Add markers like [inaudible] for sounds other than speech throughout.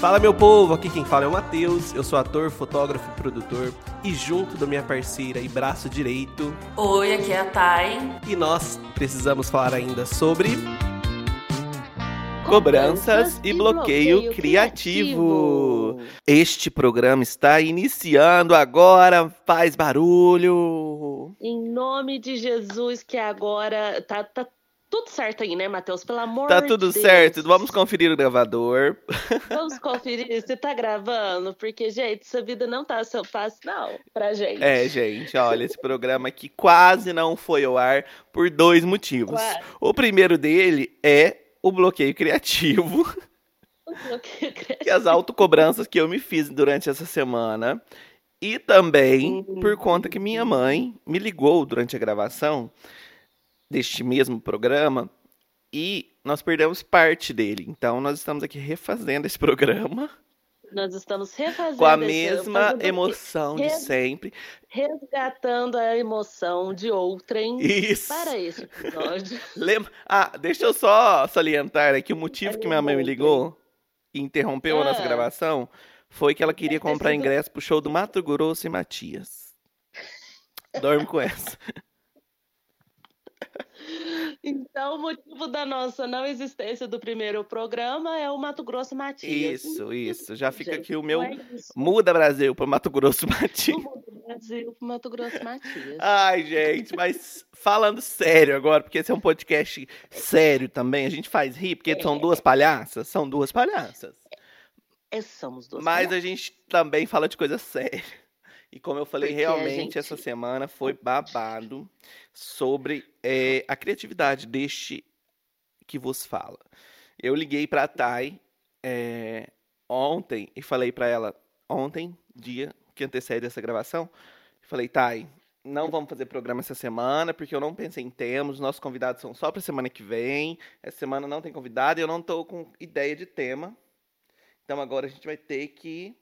Fala meu povo, aqui quem fala é o Matheus, eu sou ator, fotógrafo e produtor e junto da minha parceira e braço direito. Oi, aqui é a Thay. E nós precisamos falar ainda sobre cobranças e bloqueio, bloqueio criativo. criativo. Este programa está iniciando agora, faz barulho. Em nome de Jesus, que agora tá, tá tudo certo aí, né, Matheus? Pelo amor tá de Deus. Tá tudo certo. Vamos conferir o gravador. [laughs] Vamos conferir se tá gravando, porque, gente, essa vida não tá tão fácil, não, pra gente. É, gente, olha, esse programa aqui quase não foi ao ar por dois motivos. Quase. O primeiro dele é o bloqueio criativo. O bloqueio criativo. Que as autocobranças que eu me fiz durante essa semana. E também uhum. por conta que minha mãe me ligou durante a gravação deste mesmo programa e nós perdemos parte dele. Então nós estamos aqui refazendo esse [laughs] programa. Nós estamos refazendo com a mesma emoção de sempre, resgatando a emoção de outrem Isso. para esse episódio. [laughs] Lembra? Ah, deixa eu só salientar aqui o motivo que minha mãe me ligou e interrompeu a nossa ah. gravação foi que ela queria comprar ingresso pro show do Mato Grosso e Matias. Dorme com essa. [laughs] Então, o motivo da nossa não existência do primeiro programa é o Mato Grosso Matias. Isso, isso. Já fica Gente, aqui o meu. É Muda Brasil para Mato Grosso Matias. Muda Brasil para Mato Grosso Matias. Ai, gente, mas falando sério agora, porque esse é um podcast sério também. A gente faz rir, porque é. são duas palhaças. São duas palhaças. É, somos duas Mas palhaças. a gente também fala de coisa séria. E como eu falei, Porque realmente gente... essa semana foi babado sobre é, a criatividade deste que vos fala. Eu liguei para a Thay é, ontem e falei para ela, ontem, dia que antecede essa gravação, falei, Thay, não vamos fazer programa essa semana, porque eu não pensei em temas, nossos convidados são só para semana que vem, essa semana não tem convidado e eu não estou com ideia de tema. Então agora a gente vai ter que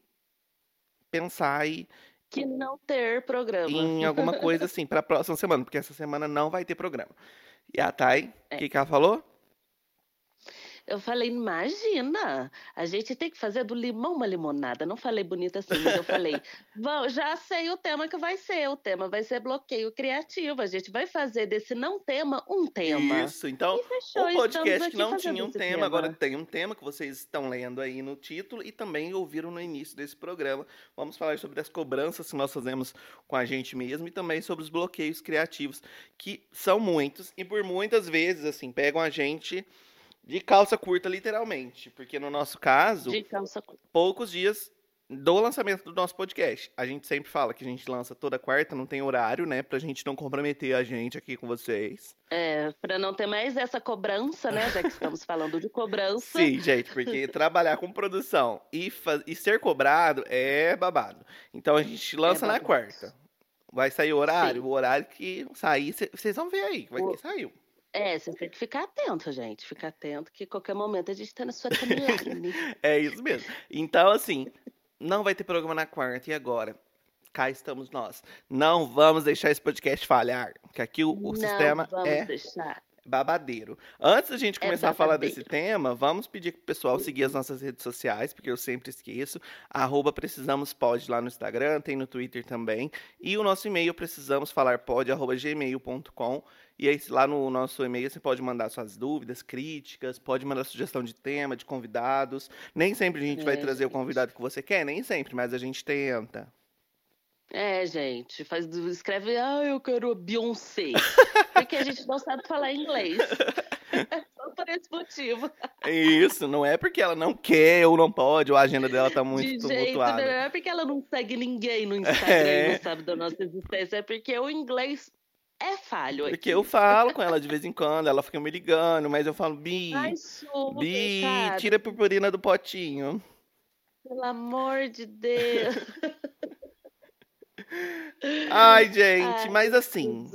pensar e que não ter programa. Em alguma coisa assim, para a próxima semana, porque essa semana não vai ter programa. E a Thay, o é. que, que ela falou? Eu falei, imagina, a gente tem que fazer do limão uma limonada. Não falei bonito assim, mas eu falei, já sei o tema que vai ser. O tema vai ser bloqueio criativo. A gente vai fazer desse não tema um tema. Isso, então, fechou, o podcast que não tinha um tema, tema, agora tem um tema que vocês estão lendo aí no título e também ouviram no início desse programa. Vamos falar sobre as cobranças que nós fazemos com a gente mesmo e também sobre os bloqueios criativos, que são muitos e por muitas vezes, assim, pegam a gente de calça curta, literalmente. Porque no nosso caso, poucos dias do lançamento do nosso podcast. A gente sempre fala que a gente lança toda quarta, não tem horário, né? Pra gente não comprometer a gente aqui com vocês. É, pra não ter mais essa cobrança, né? Já que estamos [laughs] falando de cobrança. Sim, gente, porque [laughs] trabalhar com produção e, e ser cobrado é babado. Então a gente lança é na quarta. Vai sair o horário? Sim. O horário que sair, vocês vão ver aí, vai o... que saiu. É, você tem que ficar atento, gente. Ficar atento que qualquer momento a gente tá na sua timeline. [laughs] é isso mesmo. Então, assim, não vai ter programa na quarta. E agora? Cá estamos nós. Não vamos deixar esse podcast falhar. Que aqui o, o sistema é deixar. babadeiro. Antes da gente é começar é a falar desse tema, vamos pedir pro pessoal seguir as nossas redes sociais, porque eu sempre esqueço. Arroba Precisamos Pod lá no Instagram, tem no Twitter também. E o nosso e-mail, precisamospod.gmail.com. E aí, lá no nosso e-mail, você pode mandar suas dúvidas, críticas, pode mandar sugestão de tema, de convidados. Nem sempre a gente é, vai trazer gente. o convidado que você quer, nem sempre, mas a gente tenta. É, gente, faz, escreve, ah, eu quero Beyoncé. [laughs] porque a gente não sabe falar inglês. [laughs] Só por esse motivo. Isso, não é porque ela não quer ou não pode, ou a agenda dela tá muito de tumultuada. Jeito, não é porque ela não segue ninguém no [laughs] Instagram é. e não sabe da nossa existência, é porque o inglês é falho. Porque eu falo com ela de vez em quando, ela fica me ligando, mas eu falo, Bi, Ai, Bi, tira a purpurina do potinho. Pelo amor de Deus. [laughs] Ai, gente, Ai, mas assim.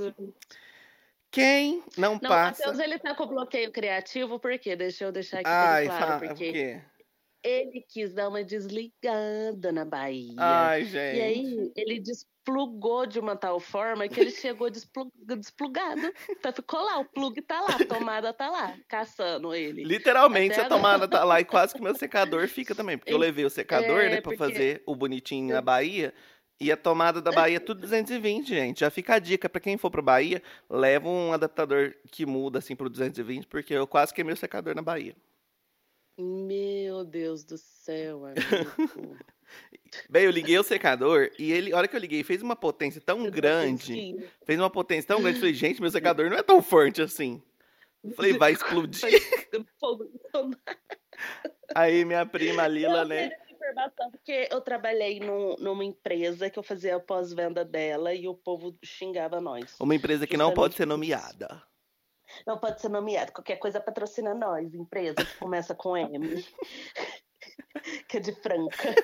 Quem não, não passa. Matheus, ele tá com bloqueio criativo, por quê? Deixa eu deixar aqui Ai, claro. Porque... Por quê? ele quis dar uma desligada na Bahia. Ai, gente. E aí ele, plugou de uma tal forma que ele chegou desplugado. Então ficou lá, o plug tá lá, a tomada tá lá, caçando ele. Literalmente Até a tomada tá lá e quase que meu secador fica também. Porque eu levei o secador, é, né, pra porque... fazer o bonitinho na Bahia. E a tomada da Bahia é tudo 220, gente. Já fica a dica para quem for pro Bahia, leva um adaptador que muda assim pro 220, porque eu quase queimei o secador na Bahia. Meu Deus do céu, amigo. [laughs] Bem, eu liguei o secador e ele, a hora que eu liguei, fez uma potência tão grande. Fez uma potência tão grande. Eu falei, gente, meu secador não é tão forte assim. Falei, vai explodir. Aí minha prima Lila, né? Porque eu trabalhei no, numa empresa que eu fazia a pós-venda dela e o povo xingava nós. Uma empresa que não pode ser nomeada. Não pode ser nomeada. Qualquer coisa patrocina nós, empresa que começa com M. [laughs] que é de Franca.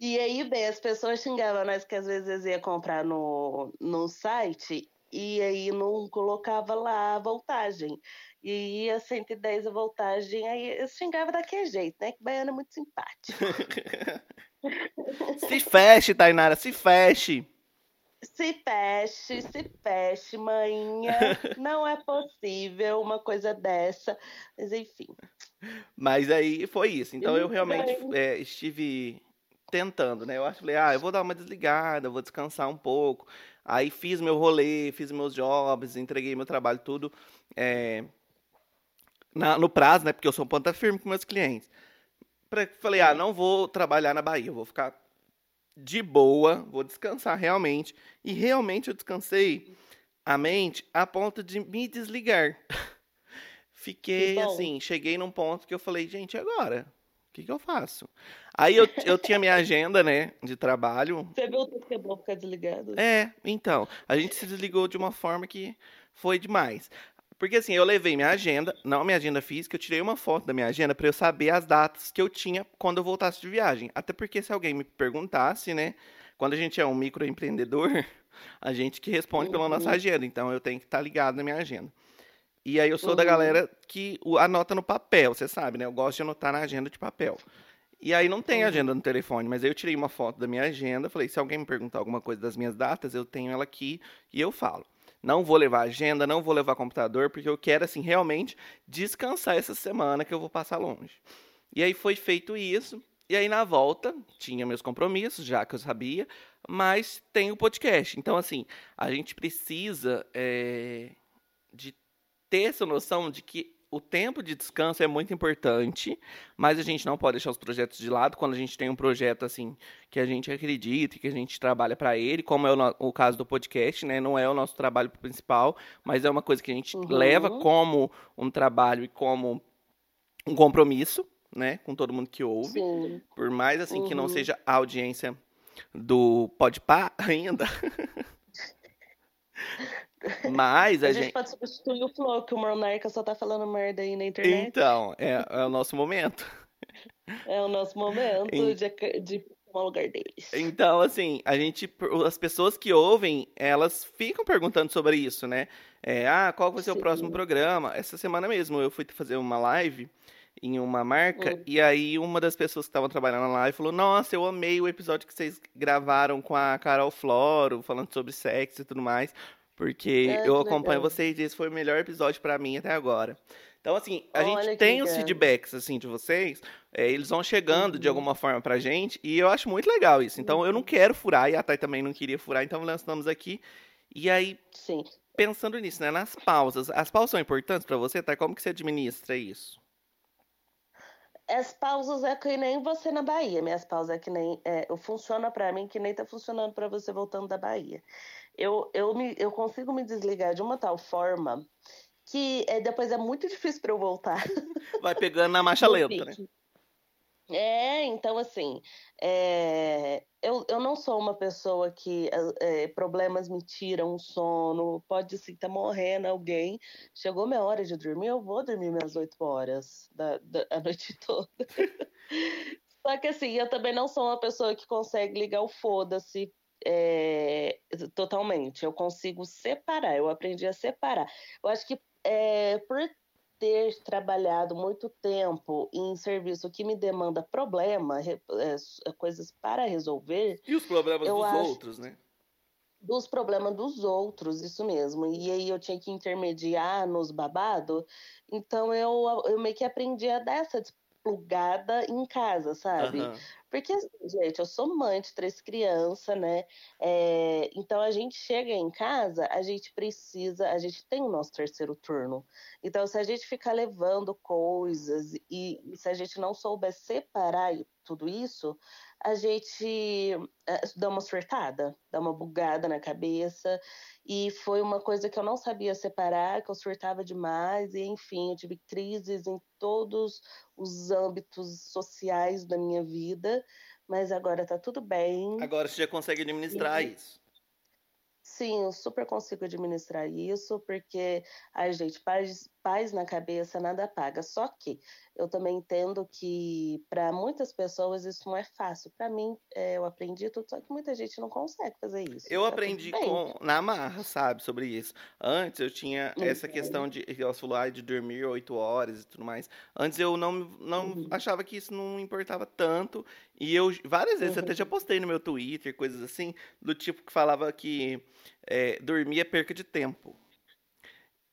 E aí, bem, as pessoas xingavam nós que às vezes ia comprar no, no site e aí não colocava lá a voltagem. E ia 110 a voltagem, aí eu xingava daquele jeito, né? Que baiano é muito simpático. se feche, Tainara, se feche. Se feche, se feche, manhã. Não é possível uma coisa dessa. Mas enfim. Mas aí foi isso. Então eu realmente é, estive tentando, né? Eu acho, falei, ah, eu vou dar uma desligada, vou descansar um pouco. Aí fiz meu rolê, fiz meus jobs, entreguei meu trabalho tudo. É, na, no prazo, né? Porque eu sou um ponta firme com meus clientes. Pra, falei, ah, não vou trabalhar na Bahia, vou ficar de boa, vou descansar realmente. E realmente eu descansei a mente a ponto de me desligar. Fiquei assim, cheguei num ponto que eu falei, gente, agora? O que, que eu faço? Aí eu, [laughs] eu tinha minha agenda, né, de trabalho. Você viu o que é bom ficar desligado? É, então. A gente se desligou de uma forma que foi demais. Porque assim, eu levei minha agenda, não minha agenda física, eu tirei uma foto da minha agenda para eu saber as datas que eu tinha quando eu voltasse de viagem. Até porque se alguém me perguntasse, né, quando a gente é um microempreendedor, [laughs] a gente que responde uhum. pela nossa uhum. agenda, então eu tenho que estar tá ligado na minha agenda. E aí eu sou uhum. da galera que anota no papel, você sabe, né? Eu gosto de anotar na agenda de papel. E aí não tem agenda no telefone, mas aí eu tirei uma foto da minha agenda, falei, se alguém me perguntar alguma coisa das minhas datas, eu tenho ela aqui e eu falo. Não vou levar agenda, não vou levar computador, porque eu quero, assim, realmente descansar essa semana que eu vou passar longe. E aí foi feito isso. E aí, na volta, tinha meus compromissos, já que eu sabia, mas tem o podcast. Então, assim, a gente precisa é, de ter essa noção de que o tempo de descanso é muito importante, mas a gente não pode deixar os projetos de lado quando a gente tem um projeto assim que a gente acredita e que a gente trabalha para ele, como é o, o, caso do podcast, né? Não é o nosso trabalho principal, mas é uma coisa que a gente uhum. leva como um trabalho e como um compromisso, né, com todo mundo que ouve. Sim. Por mais assim uhum. que não uhum. seja a audiência do Podpah [laughs] ainda. [laughs] Mas [laughs] a, a gente... gente pode substituir o Flow, que o Monarca só tá falando merda aí na internet. Então, é, é o nosso momento. [laughs] É o nosso momento de, de tomar lugar deles. Então, assim, a gente. As pessoas que ouvem, elas ficam perguntando sobre isso, né? É, ah, qual vai ser Sim. o próximo programa? Essa semana mesmo eu fui fazer uma live em uma marca, hum. e aí uma das pessoas que estavam trabalhando na live falou: Nossa, eu amei o episódio que vocês gravaram com a Carol Floro, falando sobre sexo e tudo mais. Porque é, eu acompanho legal. vocês e esse foi o melhor episódio para mim até agora. Então, assim, a Olha gente tem os feedbacks, assim, de vocês, é, eles vão chegando uhum. de alguma forma pra gente, e eu acho muito legal isso. Então, uhum. eu não uhum. quero furar, e a Thay também não queria furar, então lançamos aqui. E aí, Sim. pensando nisso, né, nas pausas, as pausas são importantes para você, Thay? Como que você administra isso? As pausas é que nem você na Bahia, minhas pausas é que nem, é, funciona para mim que nem tá funcionando para você voltando da Bahia eu, eu, me, eu consigo me desligar de uma tal forma que é, depois é muito difícil para eu voltar. [laughs] Vai pegando na marcha lenta, né? É, então assim, é, eu, eu não sou uma pessoa que é, problemas me tiram o sono, pode assim, tá morrendo alguém, chegou minha hora de dormir, eu vou dormir minhas oito horas da, da a noite [laughs] toda. Só que assim, eu também não sou uma pessoa que consegue ligar o foda-se é, totalmente. Eu consigo separar, eu aprendi a separar. Eu acho que é, por ter trabalhado muito tempo em serviço que me demanda problema, é, coisas para resolver. E os problemas dos acho... outros, né? dos problemas dos outros, isso mesmo. E aí eu tinha que intermediar nos babados. Então eu, eu meio que aprendi a dar essa desplugada em casa, sabe? Uhum. Porque, assim, gente, eu sou mãe de três crianças, né? É, então a gente chega em casa, a gente precisa, a gente tem o nosso terceiro turno. Então, se a gente ficar levando coisas e, e se a gente não souber separar tudo isso, a gente eh, dá uma surtada, dá uma bugada na cabeça. E foi uma coisa que eu não sabia separar, que eu surtava demais, e enfim, eu tive crises em todos os âmbitos sociais da minha vida, mas agora tá tudo bem. Agora você já consegue administrar e... isso. Sim, eu super consigo administrar isso, porque, ai, gente, paz, paz na cabeça nada paga. Só que eu também entendo que para muitas pessoas isso não é fácil. Para mim, é, eu aprendi tudo, só que muita gente não consegue fazer isso. Eu tá aprendi com, na marra, sabe, sobre isso. Antes eu tinha essa uhum. questão de, ela falou, ah, de dormir oito horas e tudo mais. Antes eu não, não uhum. achava que isso não importava tanto. E eu, várias vezes, uhum. até já postei no meu Twitter, coisas assim, do tipo que falava que é, dormir é perca de tempo.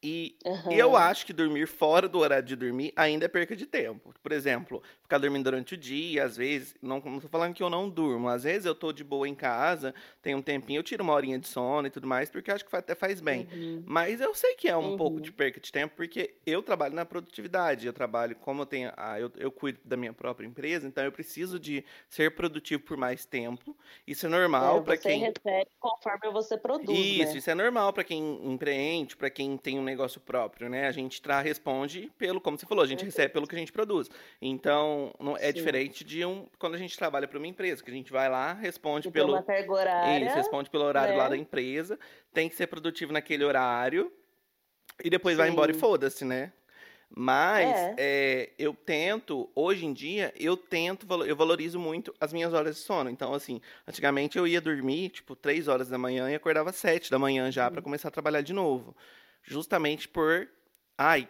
E, uhum. e, eu acho que dormir fora do horário de dormir ainda é perca de tempo. Por exemplo, ficar dormindo durante o dia, às vezes, não, tô falando que eu não durmo, às vezes eu tô de boa em casa, tem um tempinho, eu tiro uma horinha de sono e tudo mais, porque eu acho que até faz bem. Uhum. Mas eu sei que é um uhum. pouco de perca de tempo, porque eu trabalho na produtividade, eu trabalho, como eu tenho, a, eu, eu cuido da minha própria empresa, então eu preciso de ser produtivo por mais tempo. Isso é normal é, para quem. Você recebe conforme você produz. Isso, né? isso é normal para quem empreende, para quem tem um negócio próprio, né? A gente tra responde pelo, como você falou, a gente recebe pelo que a gente produz. Então, não é Sim. diferente de um quando a gente trabalha para uma empresa, que a gente vai lá, responde pelo uma carga horária, isso, responde pelo horário né? lá da empresa, tem que ser produtivo naquele horário e depois Sim. vai embora e foda-se, né? Mas é. É, eu tento, hoje em dia, eu tento, eu valorizo muito as minhas horas de sono. Então, assim, antigamente eu ia dormir, tipo, três horas da manhã e acordava sete da manhã já para uhum. começar a trabalhar de novo justamente por, ai,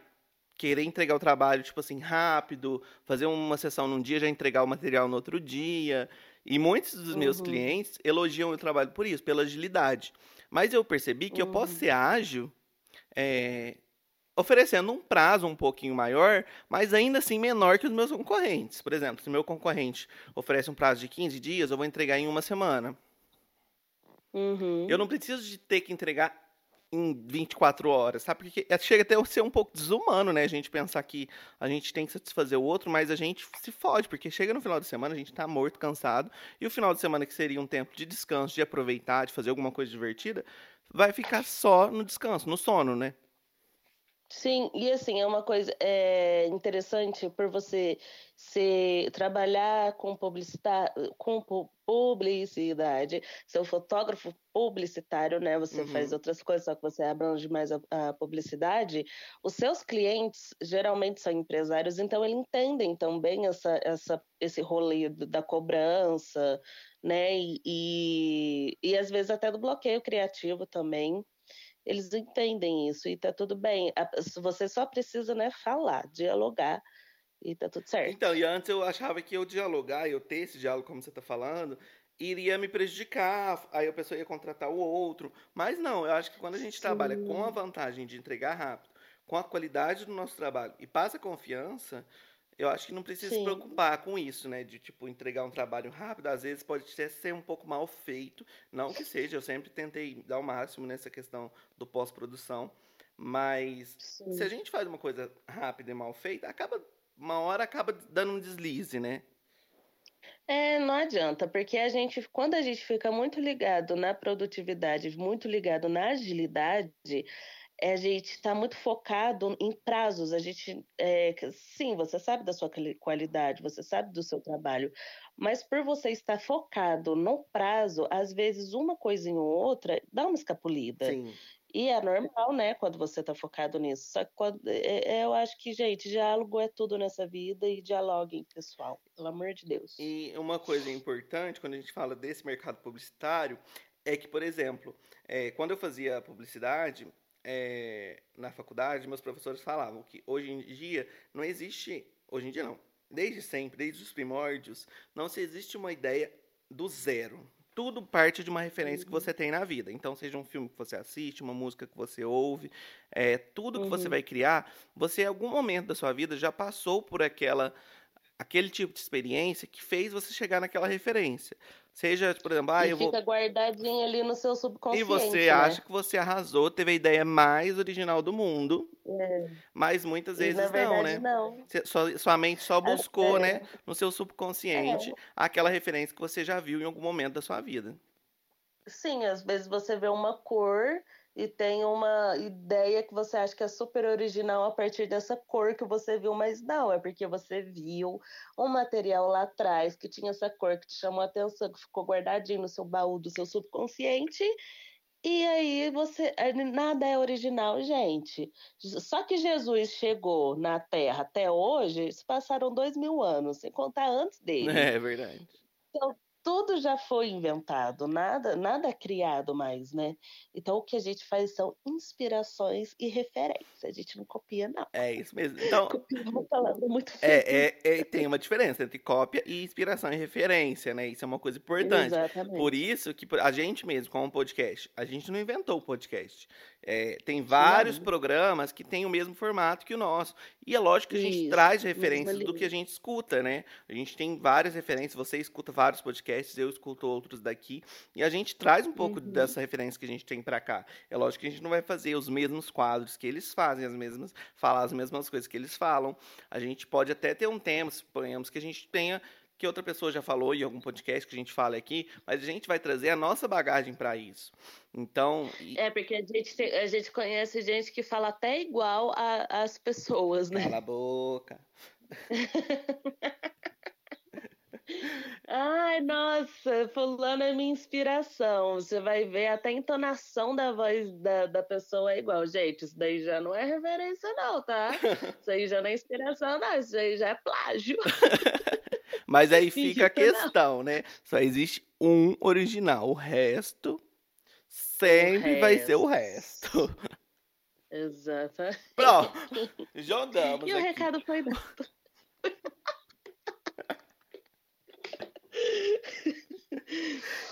querer entregar o trabalho, tipo assim, rápido, fazer uma sessão num dia, já entregar o material no outro dia. E muitos dos meus uhum. clientes elogiam o trabalho por isso, pela agilidade. Mas eu percebi que uhum. eu posso uhum. ser ágil é, oferecendo um prazo um pouquinho maior, mas ainda assim menor que os meus concorrentes. Por exemplo, se meu concorrente oferece um prazo de 15 dias, eu vou entregar em uma semana. Uhum. Eu não preciso de ter que entregar em 24 horas, sabe? Porque é, chega até a ser um pouco desumano, né? A gente pensar que a gente tem que satisfazer o outro, mas a gente se fode, porque chega no final de semana, a gente tá morto, cansado, e o final de semana, que seria um tempo de descanso, de aproveitar, de fazer alguma coisa divertida, vai ficar só no descanso, no sono, né? Sim, e assim, é uma coisa é, interessante por você se trabalhar com, com publicidade, ser fotógrafo publicitário, né? Você uhum. faz outras coisas, só que você abrange mais a, a, publicidade. Os seus clientes geralmente são empresários, então eles entendem também essa, essa, esse rolê da cobrança, né? E, e, e às vezes até do bloqueio criativo também eles entendem isso e tá tudo bem. Você só precisa, né, falar, dialogar e tá tudo certo. Então, e antes eu achava que eu dialogar, eu ter esse diálogo, como você tá falando, iria me prejudicar, aí a pessoa ia contratar o outro. Mas não, eu acho que quando a gente Sim. trabalha com a vantagem de entregar rápido, com a qualidade do nosso trabalho e passa confiança, eu acho que não precisa Sim. se preocupar com isso, né? De, tipo, entregar um trabalho rápido. Às vezes pode ser um pouco mal feito. Não que seja, eu sempre tentei dar o máximo nessa questão do pós-produção. Mas Sim. se a gente faz uma coisa rápida e mal feita, acaba uma hora acaba dando um deslize, né? É, não adianta, porque a gente, quando a gente fica muito ligado na produtividade, muito ligado na agilidade, a gente está muito focado em prazos. A gente, é, sim, você sabe da sua qualidade, você sabe do seu trabalho, mas por você estar focado no prazo, às vezes uma coisinha ou outra dá uma escapulida. Sim. E é normal, né, quando você está focado nisso. Só que quando, é, é, eu acho que, gente, diálogo é tudo nessa vida e dialoguem, pessoal, pelo amor de Deus. E uma coisa importante, quando a gente fala desse mercado publicitário, é que, por exemplo, é, quando eu fazia publicidade, é, na faculdade, meus professores falavam que hoje em dia não existe, hoje em dia não, desde sempre, desde os primórdios, não se existe uma ideia do zero. Tudo parte de uma referência que uhum. você tem na vida. Então, seja um filme que você assiste, uma música que você ouve, é, tudo que uhum. você vai criar, você em algum momento da sua vida já passou por aquela aquele tipo de experiência que fez você chegar naquela referência. Seja, por exemplo, ah, e eu fica vou. guardadinho ali no seu subconsciente. E você né? acha que você arrasou, teve a ideia mais original do mundo. É. Mas muitas vezes e, não, né? Não. Sua, sua mente só buscou, é. né, no seu subconsciente, é. aquela referência que você já viu em algum momento da sua vida. Sim, às vezes você vê uma cor e tem uma ideia que você acha que é super original a partir dessa cor que você viu, mas não, é porque você viu um material lá atrás que tinha essa cor que te chamou a atenção, que ficou guardadinho no seu baú do seu subconsciente. E aí você. Nada é original, gente. Só que Jesus chegou na Terra até hoje, se passaram dois mil anos, sem contar antes dele. É verdade. Então, tudo já foi inventado, nada, nada é criado mais, né? Então o que a gente faz são inspirações e referências. A gente não copia, não. É isso mesmo. Então, copia uma palavra muito é, é, é, tem uma diferença entre cópia e inspiração e referência, né? Isso é uma coisa importante. Exatamente. Por isso que a gente mesmo, como podcast, a gente não inventou o podcast. É, tem vários Sim. programas que têm o mesmo formato que o nosso. E é lógico que a gente Isso, traz referências do que a gente escuta, né? A gente tem várias referências, você escuta vários podcasts, eu escuto outros daqui, e a gente traz um pouco uhum. dessa referência que a gente tem para cá. É lógico que a gente não vai fazer os mesmos quadros que eles fazem, as mesmas, falar as mesmas coisas que eles falam. A gente pode até ter um tema, suponhamos que a gente tenha que outra pessoa já falou em algum podcast que a gente fala aqui, mas a gente vai trazer a nossa bagagem para isso. Então. É, porque a gente, a gente conhece gente que fala até igual às pessoas, né? Cala a boca. [laughs] Ai, nossa, fulano é minha inspiração. Você vai ver até a entonação da voz da, da pessoa é igual. Gente, isso daí já não é reverência, não, tá? [laughs] Isso aí já não é inspiração, não. Isso aí já é plágio. [laughs] Mas aí fica a questão, né? Só existe um original. O resto sempre resto. vai ser o resto. Exato. Pronto. Jogamos. [laughs] E aqui. o recado foi dado.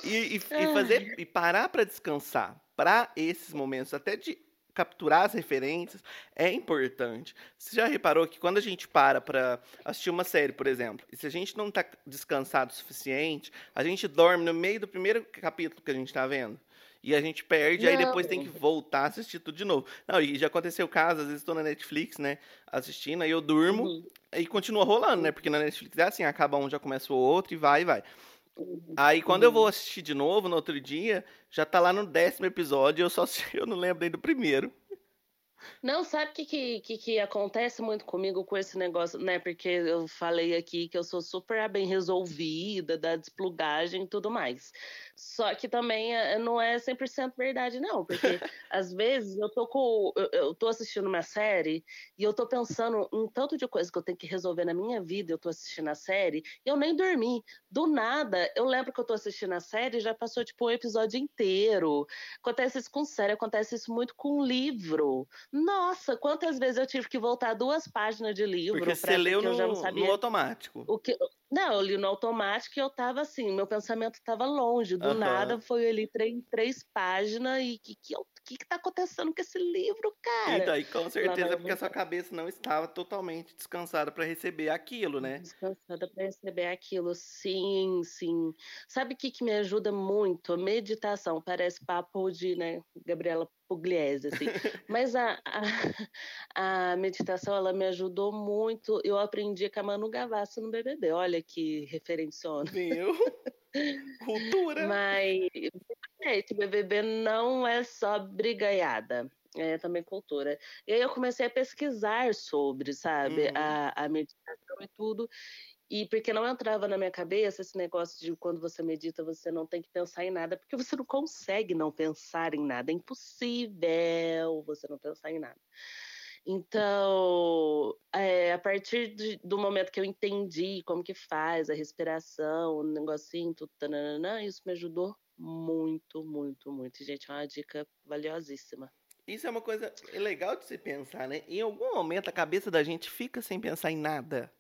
e, e, e, fazer e parar para descansar para esses momentos até de capturar as referências é importante. Você já reparou que quando a gente para para assistir uma série, por exemplo, e se a gente não está descansado o suficiente, a gente dorme no meio do primeiro capítulo que a gente está vendo. E a gente perde, não. aí depois tem que voltar a assistir tudo de novo. Não, e já aconteceu o caso, às vezes estou na Netflix, né, assistindo, aí eu durmo uhum. e continua rolando, né? Porque na Netflix é assim, acaba um, já começa o outro e vai e vai. Aí quando eu vou assistir de novo no outro dia, já tá lá no décimo episódio, eu só [laughs] eu não lembro nem do primeiro. Não, sabe o que, que, que, acontece muito comigo com esse negócio, né? Porque eu falei aqui que eu sou super bem resolvida, da desplugagem e tudo mais. Só que também eh, não é 100% verdade, não. Porque [laughs] às vezes eu tô, com, eu, eu tô assistindo uma série e eu tô pensando em tanto de coisa que eu tenho que resolver na minha vida, eu tô assistindo a série, e eu nem dormi. Do nada, eu lembro que eu tô assistindo a série e já passou, tipo, um episódio inteiro. Acontece isso com série, acontece isso muito com livro. Nossa, quantas vezes eu tive que voltar duas páginas de livro. Porque você leu no, no, automático. O que, não, eu li no automático e eu tava assim, meu pensamento tava longe. Do uhum. nada foi ali três, três páginas e que que, que que tá acontecendo com esse livro, cara? Então, e com certeza porque a sua cabeça não estava totalmente descansada para receber aquilo, né? Descansada para receber aquilo, sim, sim. Sabe o que que me ajuda muito? Meditação. Parece papo de, né, Gabriela Pugliese, assim. [laughs] Mas a, a, [laughs] a, meditação, ela me ajudou muito. Eu aprendi com a Manu Gavassi no BBB. Olha que referenciona. Viu? [laughs] Cultura. Mas, gente, BBB não é só brigaiada. É também cultura. E aí eu comecei a pesquisar sobre, sabe, uhum. a, a meditação e tudo. E porque não entrava na minha cabeça esse negócio de quando você medita, você não tem que pensar em nada, porque você não consegue não pensar em nada. É impossível você não pensar em nada. Então, é, a partir de, do momento que eu entendi como que faz a respiração, o negocinho, tudo, isso me ajudou muito, muito, muito. Gente, é uma dica valiosíssima. Isso é uma coisa legal de se pensar, né? Em algum momento a cabeça da gente fica sem pensar em nada.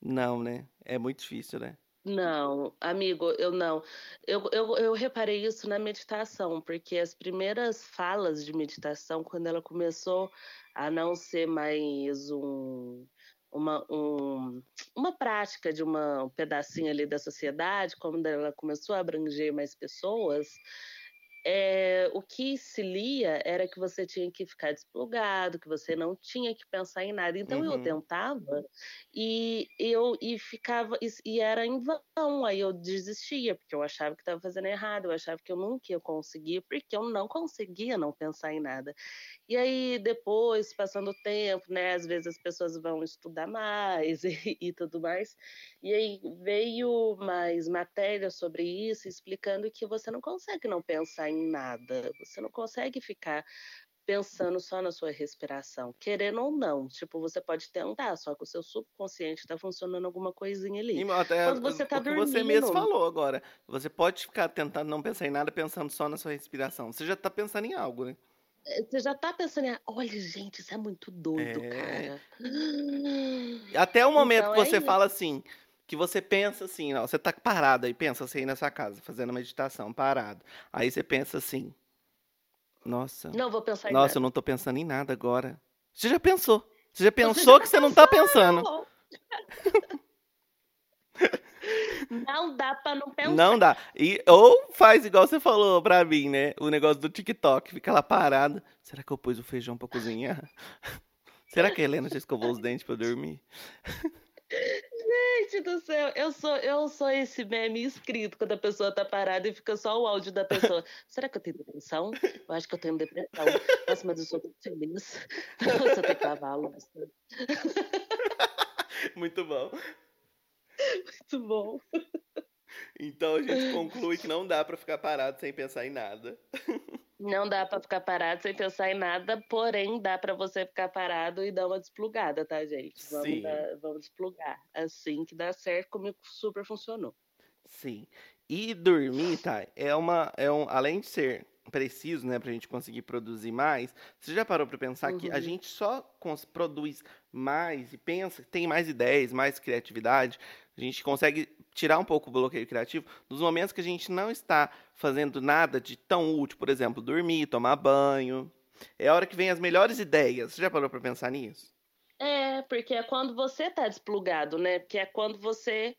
Não, né? É muito difícil, né? Não, amigo, eu não. Eu, eu, eu reparei isso na meditação, porque as primeiras falas de meditação, quando ela começou a não ser mais um, uma, um, uma prática de uma, um pedacinho ali da sociedade, quando ela começou a abranger mais pessoas, é, o que se lia era que você tinha que ficar desplugado, que você não tinha que pensar em nada. Então uhum. eu tentava e eu e ficava e, e, era em vão. Aí eu desistia porque eu achava que estava fazendo errado, eu achava que eu nunca ia conseguir porque eu não conseguia não pensar em nada. E aí depois, passando o tempo, né, às vezes as pessoas vão estudar mais [laughs] e, e tudo mais. E aí veio mais matéria sobre isso, explicando que você não consegue não pensar em nada. Você não consegue ficar pensando só na sua respiração, querendo ou não. Tipo, você pode tentar, só que o seu subconsciente está funcionando alguma coisinha ali. E, até, Quando você tá dormindo... você mesmo falou agora. Você pode ficar tentando não pensar em nada, pensando só na sua respiração. Você já está pensando em algo, né? É, você já está pensando em, olha, gente, isso é muito doido, é... cara. Até o momento então, que você é fala assim, que você pensa assim, ó, você tá parado aí, pensa assim na sua casa, fazendo meditação, parado. Aí você pensa assim, nossa. Não vou pensar em Nossa, nada. eu não tô pensando em nada agora. Você já pensou? Você já pensou você já que você não tá [laughs] pensando? [laughs] [laughs] Não dá pra não pensar. Não dá. E, ou faz igual você falou pra mim, né? O negócio do TikTok. Fica lá parado. Será que eu pus o feijão pra cozinhar? [laughs] Será que a Helena já escovou os dentes pra dormir? Gente do céu, eu sou, eu sou esse meme escrito quando a pessoa tá parada e fica só o áudio da pessoa. Será que eu tenho depressão? Eu acho que eu tenho depressão. Nossa, mas eu sou muito feliz. [laughs] Você tem cavalo. Muito bom. Muito bom. Então a gente conclui que não dá para ficar parado sem pensar em nada. Não dá para ficar parado sem pensar em nada, porém dá para você ficar parado e dar uma desplugada, tá, gente? Vamos, Sim. Dar, vamos desplugar. Assim que dá certo, comigo super funcionou. Sim. E dormir, tá? É uma. É um, além de ser preciso, né, pra gente conseguir produzir mais, você já parou para pensar uhum. que a uhum. gente só produz mais e pensa, tem mais ideias, mais criatividade, a gente consegue tirar um pouco o bloqueio criativo nos momentos que a gente não está fazendo nada de tão útil, por exemplo, dormir, tomar banho. É a hora que vem as melhores ideias. Você já parou para pensar nisso? É, porque é quando você está desplugado, né? Porque é quando você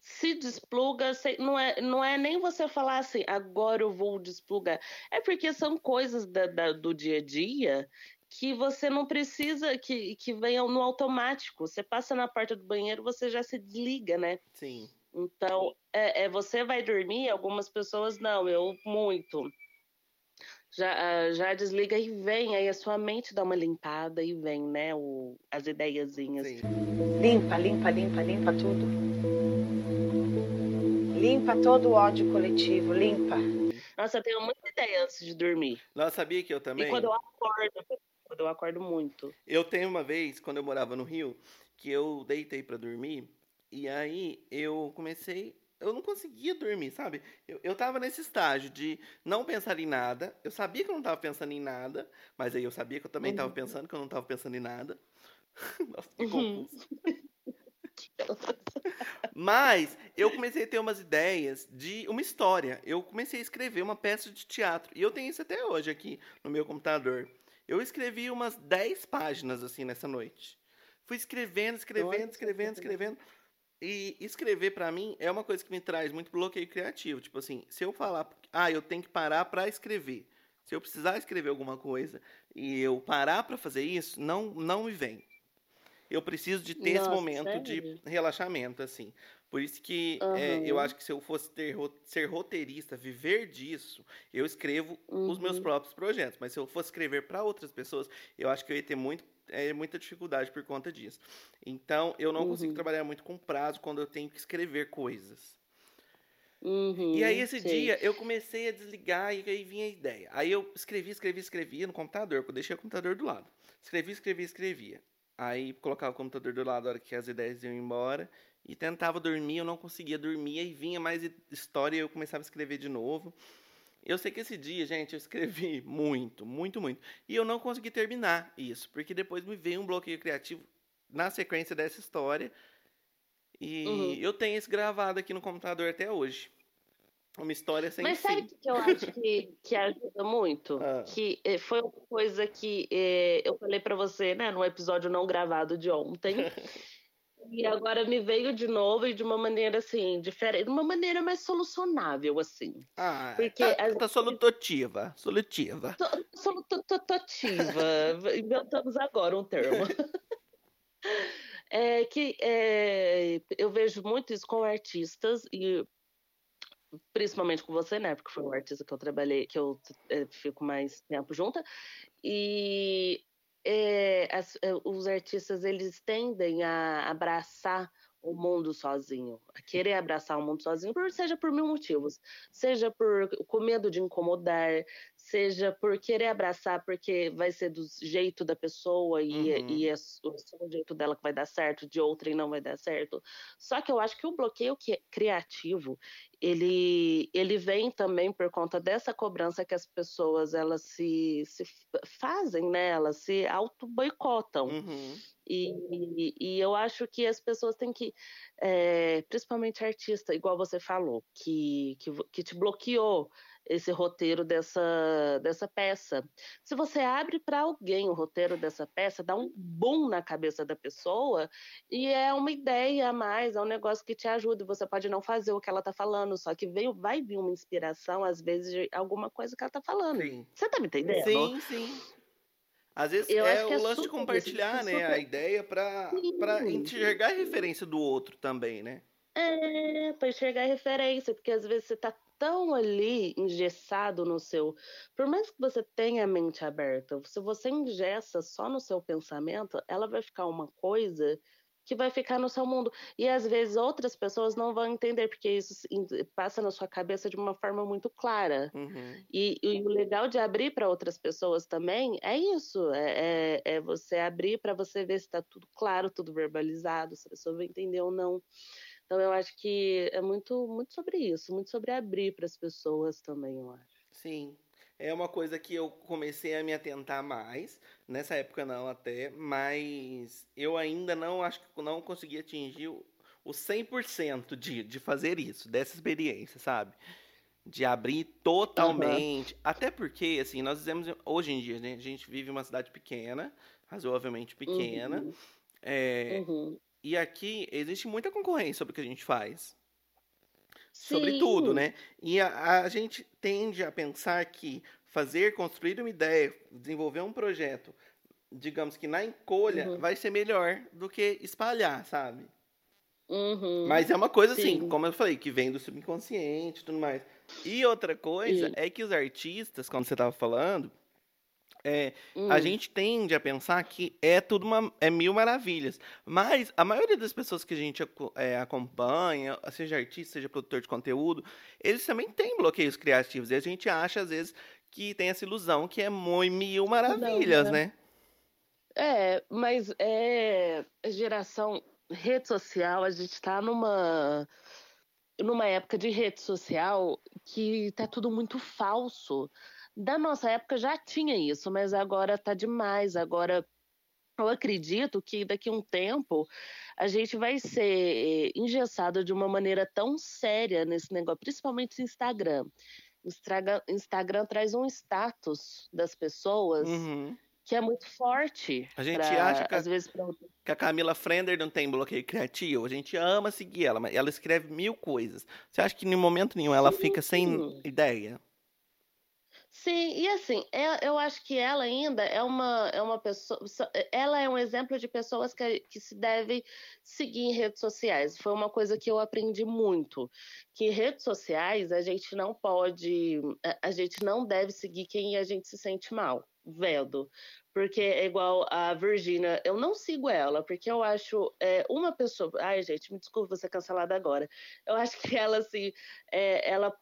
se despluga, não é, não é nem você falar assim, agora eu vou desplugar. É porque são coisas da, da, do dia a dia que você não precisa que, que venham no automático. Você passa na porta do banheiro, você já se desliga, né? Sim. Então, é, é você vai dormir, algumas pessoas não, eu muito. Já, ah, já desliga e vem, aí a sua mente dá uma limpada e vem, né, o, as ideiazinhas. Sim. Limpa, limpa, limpa, limpa tudo. Limpa todo o ódio coletivo, limpa. Nossa, eu tenho muita ideia antes de dormir. Nossa, sabia que eu também? E quando eu acordo, quando eu acordo muito. Eu tenho uma vez, quando eu morava no Rio, que eu deitei para dormir e aí eu comecei. Eu não conseguia dormir, sabe? Eu, eu tava nesse estágio de não pensar em nada. Eu sabia que eu não tava pensando em nada, mas aí eu sabia que eu também uhum. tava pensando que eu não tava pensando em nada. [laughs] Nossa, que uhum. confuso. Mas eu comecei a ter umas ideias de uma história. Eu comecei a escrever uma peça de teatro. E eu tenho isso até hoje aqui no meu computador. Eu escrevi umas 10 páginas assim nessa noite. Fui escrevendo, escrevendo, escrevendo, escrevendo. E escrever para mim é uma coisa que me traz muito bloqueio criativo. Tipo assim, se eu falar, ah, eu tenho que parar para escrever. Se eu precisar escrever alguma coisa e eu parar para fazer isso, não não me vem. Eu preciso de ter Nossa, esse momento sério? de relaxamento, assim. Por isso que uhum. é, eu acho que se eu fosse ter, ser roteirista, viver disso, eu escrevo uhum. os meus uhum. próprios projetos. Mas se eu fosse escrever para outras pessoas, eu acho que eu ia ter muito é, muita dificuldade por conta disso. Então, eu não uhum. consigo trabalhar muito com prazo quando eu tenho que escrever coisas. Uhum, e aí, esse sei. dia, eu comecei a desligar e aí vinha a ideia. Aí eu escrevi, escrevi, escrevia no computador, eu deixei o computador do lado. Escrevi, escrevi, escrevia. Aí colocava o computador do lado na hora que as ideias iam embora e tentava dormir, eu não conseguia dormir, aí vinha mais história e eu começava a escrever de novo. Eu sei que esse dia, gente, eu escrevi [laughs] muito, muito, muito. E eu não consegui terminar isso, porque depois me veio um bloqueio criativo na sequência dessa história. E uhum. eu tenho isso gravado aqui no computador até hoje. Uma história sem Mas fim. sabe o que eu acho que, que ajuda muito? Ah. Que eh, foi uma coisa que eh, eu falei para você, né, no episódio não gravado de ontem. [laughs] e agora me veio de novo e de uma maneira assim, diferente, de uma maneira mais solucionável, assim. Ah, Porque tá, as... tá solutiva, solutiva. Solutiva. Inventamos agora um termo. [laughs] [laughs] é que é, eu vejo muito isso com artistas e principalmente com você, né? Porque foi um artista que eu trabalhei, que eu é, fico mais tempo junta. E é, as, é, os artistas eles tendem a abraçar o mundo sozinho, a querer abraçar o mundo sozinho, por, seja por mil motivos, seja por com medo de incomodar, seja por querer abraçar porque vai ser do jeito da pessoa e, uhum. e é o jeito dela que vai dar certo, de outra e não vai dar certo. Só que eu acho que o bloqueio criativo ele, ele vem também por conta dessa cobrança que as pessoas elas se, se fazem, né? Elas se auto boicotam. Uhum. E, e, eu acho que as pessoas têm que, é, principalmente artista, igual você falou, que, que, que te bloqueou esse roteiro dessa, dessa peça. Se você abre para alguém o roteiro dessa peça, dá um boom na cabeça da pessoa e é uma ideia a mais, é um negócio que te ajuda. Você pode não fazer o que ela está falando, só que veio, vai vir uma inspiração, às vezes, de alguma coisa que ela está falando. Sim. Você está me entendendo? Sim, sim. Às vezes eu é o é lance de compartilhar, né, a ideia para enxergar a referência do outro também, né? É, para enxergar a referência, porque às vezes você tá tão ali engessado no seu. Por mais que você tenha a mente aberta, se você engessa só no seu pensamento, ela vai ficar uma coisa que vai ficar no seu mundo. E às vezes outras pessoas não vão entender, porque isso passa na sua cabeça de uma forma muito clara. Uhum. E, e, o legal de abrir para outras pessoas também é isso: é, é, é você abrir para você ver se está tudo claro, tudo verbalizado, se a pessoa vai entender ou não. Então eu acho que é muito, muito sobre isso, muito sobre abrir para as pessoas também, eu acho. Sim. É uma coisa que eu comecei a me atentar mais, nessa época não até, mas eu ainda não acho que não consegui atingir o, o 100% de, de fazer isso, dessa experiência, sabe? De abrir totalmente. Uhum. Até porque, assim, nós dizemos, hoje em dia, né, a gente vive uma cidade pequena, razoavelmente pequena. Uhum. É, uhum. E aqui existe muita concorrência sobre o que a gente faz. Sim. Sobre tudo, né? E a, a gente tende a pensar que fazer, construir uma ideia, desenvolver um projeto, digamos que na encolha, uhum. vai ser melhor do que espalhar, sabe? Uhum. Mas é uma coisa assim, Sim. assim, como eu falei, que vem do subconsciente e tudo mais. E outra coisa Sim. é que os artistas, quando você estava falando, é, hum. A gente tende a pensar que é tudo uma, é mil maravilhas. Mas a maioria das pessoas que a gente é, acompanha, seja artista, seja produtor de conteúdo, eles também têm bloqueios criativos. E a gente acha, às vezes, que tem essa ilusão que é mil maravilhas, Não, né? né? É, mas é geração rede social, a gente está numa numa época de rede social que tá tudo muito falso. Da nossa época já tinha isso, mas agora tá demais. Agora eu acredito que daqui a um tempo a gente vai ser engessado de uma maneira tão séria nesse negócio, principalmente no Instagram. Instagram, Instagram traz um status das pessoas uhum. que é muito forte. A gente pra, acha que, às a, vezes, pra... que a Camila Frender não tem bloqueio criativo. A gente ama seguir ela, mas ela escreve mil coisas. Você acha que em momento nenhum ela fica sem ideia? Sim, e assim, é, eu acho que ela ainda é uma, é uma pessoa. Ela é um exemplo de pessoas que, que se deve seguir em redes sociais. Foi uma coisa que eu aprendi muito. Que redes sociais a gente não pode. A gente não deve seguir quem a gente se sente mal, vendo. Porque é igual a Virginia, eu não sigo ela, porque eu acho é, uma pessoa. Ai, gente, me desculpe você cancelada agora. Eu acho que ela, assim, é, ela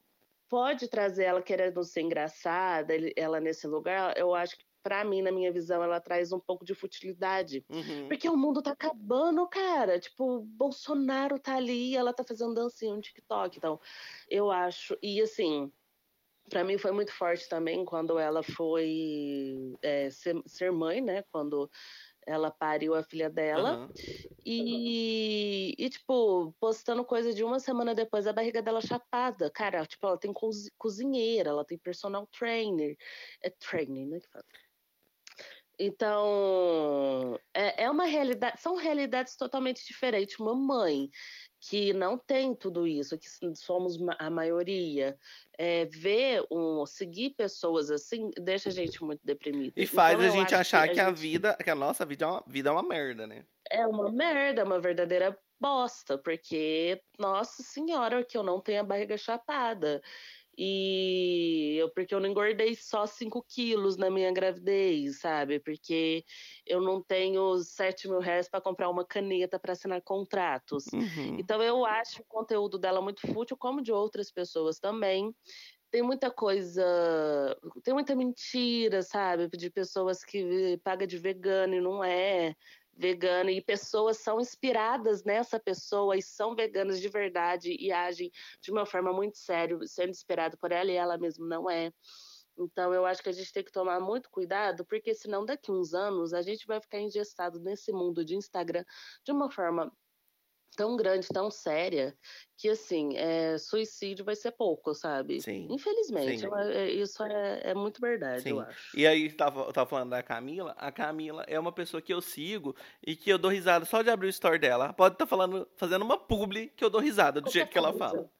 pode trazer ela querendo ser engraçada, ela nesse lugar, eu acho que para mim, na minha visão, ela traz um pouco de futilidade. Uhum. Porque o mundo tá acabando, cara. Tipo, Bolsonaro tá ali, ela tá fazendo dancinha no TikTok. Então, eu acho. E assim, para mim foi muito forte também quando ela foi é, ser, ser, mãe, né? Quando ela pariu a filha dela. Uhum. E, e, tipo, postando coisa de uma semana depois, a barriga dela chapada. Cara, tipo, ela tem cozinheira, ela tem personal trainer. É training, né? Que fala. Então, é, é uma realidade, são realidades totalmente diferentes. Uma mãe que não tem tudo isso, que somos a maioria, é, ver um, seguir pessoas assim, deixa a gente muito deprimida. E faz então, a gente achar que, a, que a gente... vida, que a nossa vida é, uma, vida é uma merda, né? É uma merda, uma verdadeira bosta, porque, nossa senhora, que eu não tenho a barriga chapada. E eu, porque eu não engordei só 5 quilos na minha gravidez, sabe? Porque eu não tenho 7 mil reais para comprar uma caneta para assinar contratos. Uhum. Então eu acho o conteúdo dela muito fútil, como de outras pessoas também tem muita coisa, tem muita mentira, sabe? De pessoas que paga de vegano e não é vegana e pessoas são inspiradas nessa pessoa e são veganas de verdade e agem de uma forma muito séria, sendo inspirado por ela e ela mesma não é. Então eu acho que a gente tem que tomar muito cuidado, porque senão daqui uns anos a gente vai ficar engessado nesse mundo de Instagram de uma forma tão grande, tão séria, que assim, é, suicídio vai ser pouco, sabe? Sim. Infelizmente, Sim. É, isso é, é, muito verdade, Sim. eu acho. E aí, tava, tava falando da Camila, a Camila é uma pessoa que eu sigo e que eu dou risada só de abrir o store dela. Pode estar tá falando, fazendo uma publi que eu dou risada do Qualquer jeito que ela fala.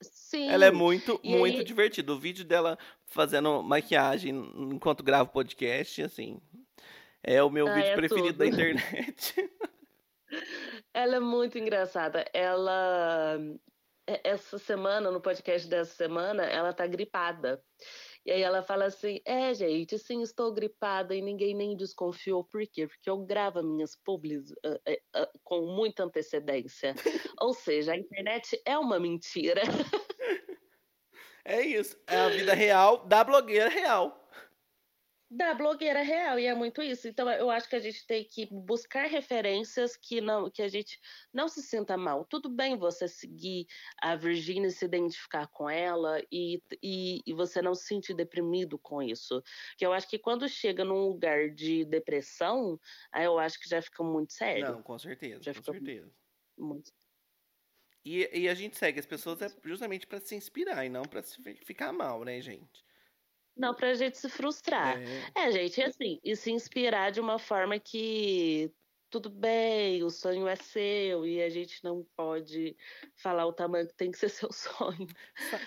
Sim. Ela é muito, e muito aí... divertida. O vídeo dela fazendo maquiagem enquanto grava podcast, assim, é o meu ah, vídeo é preferido tudo. da internet. [laughs] Ela é muito engraçada. Ela. Essa semana, no podcast dessa semana, ela tá gripada. E aí ela fala assim: É, gente, sim, estou gripada e ninguém nem desconfiou. Por quê? Porque eu gravo minhas publis uh, uh, uh, com muita antecedência. [laughs] Ou seja, a internet é uma mentira. [laughs] É isso. É a vida real da blogueira real da blogueira real, e é muito isso. Então, eu acho que a gente tem que buscar referências que não que a gente não se sinta mal. Tudo bem você seguir a Virginia, se identificar com ela e, e, e você não se sentir deprimido com isso. Que eu acho que quando chega num lugar de depressão, aí eu acho que já fica muito sério. Não, com certeza, já com certeza. Muito... E, e a gente segue as pessoas é justamente para se inspirar e não para ficar mal, né, gente? Não, pra gente se frustrar. É. é, gente, assim, e se inspirar de uma forma que tudo bem, o sonho é seu e a gente não pode falar o tamanho que tem que ser [laughs] seu sonho.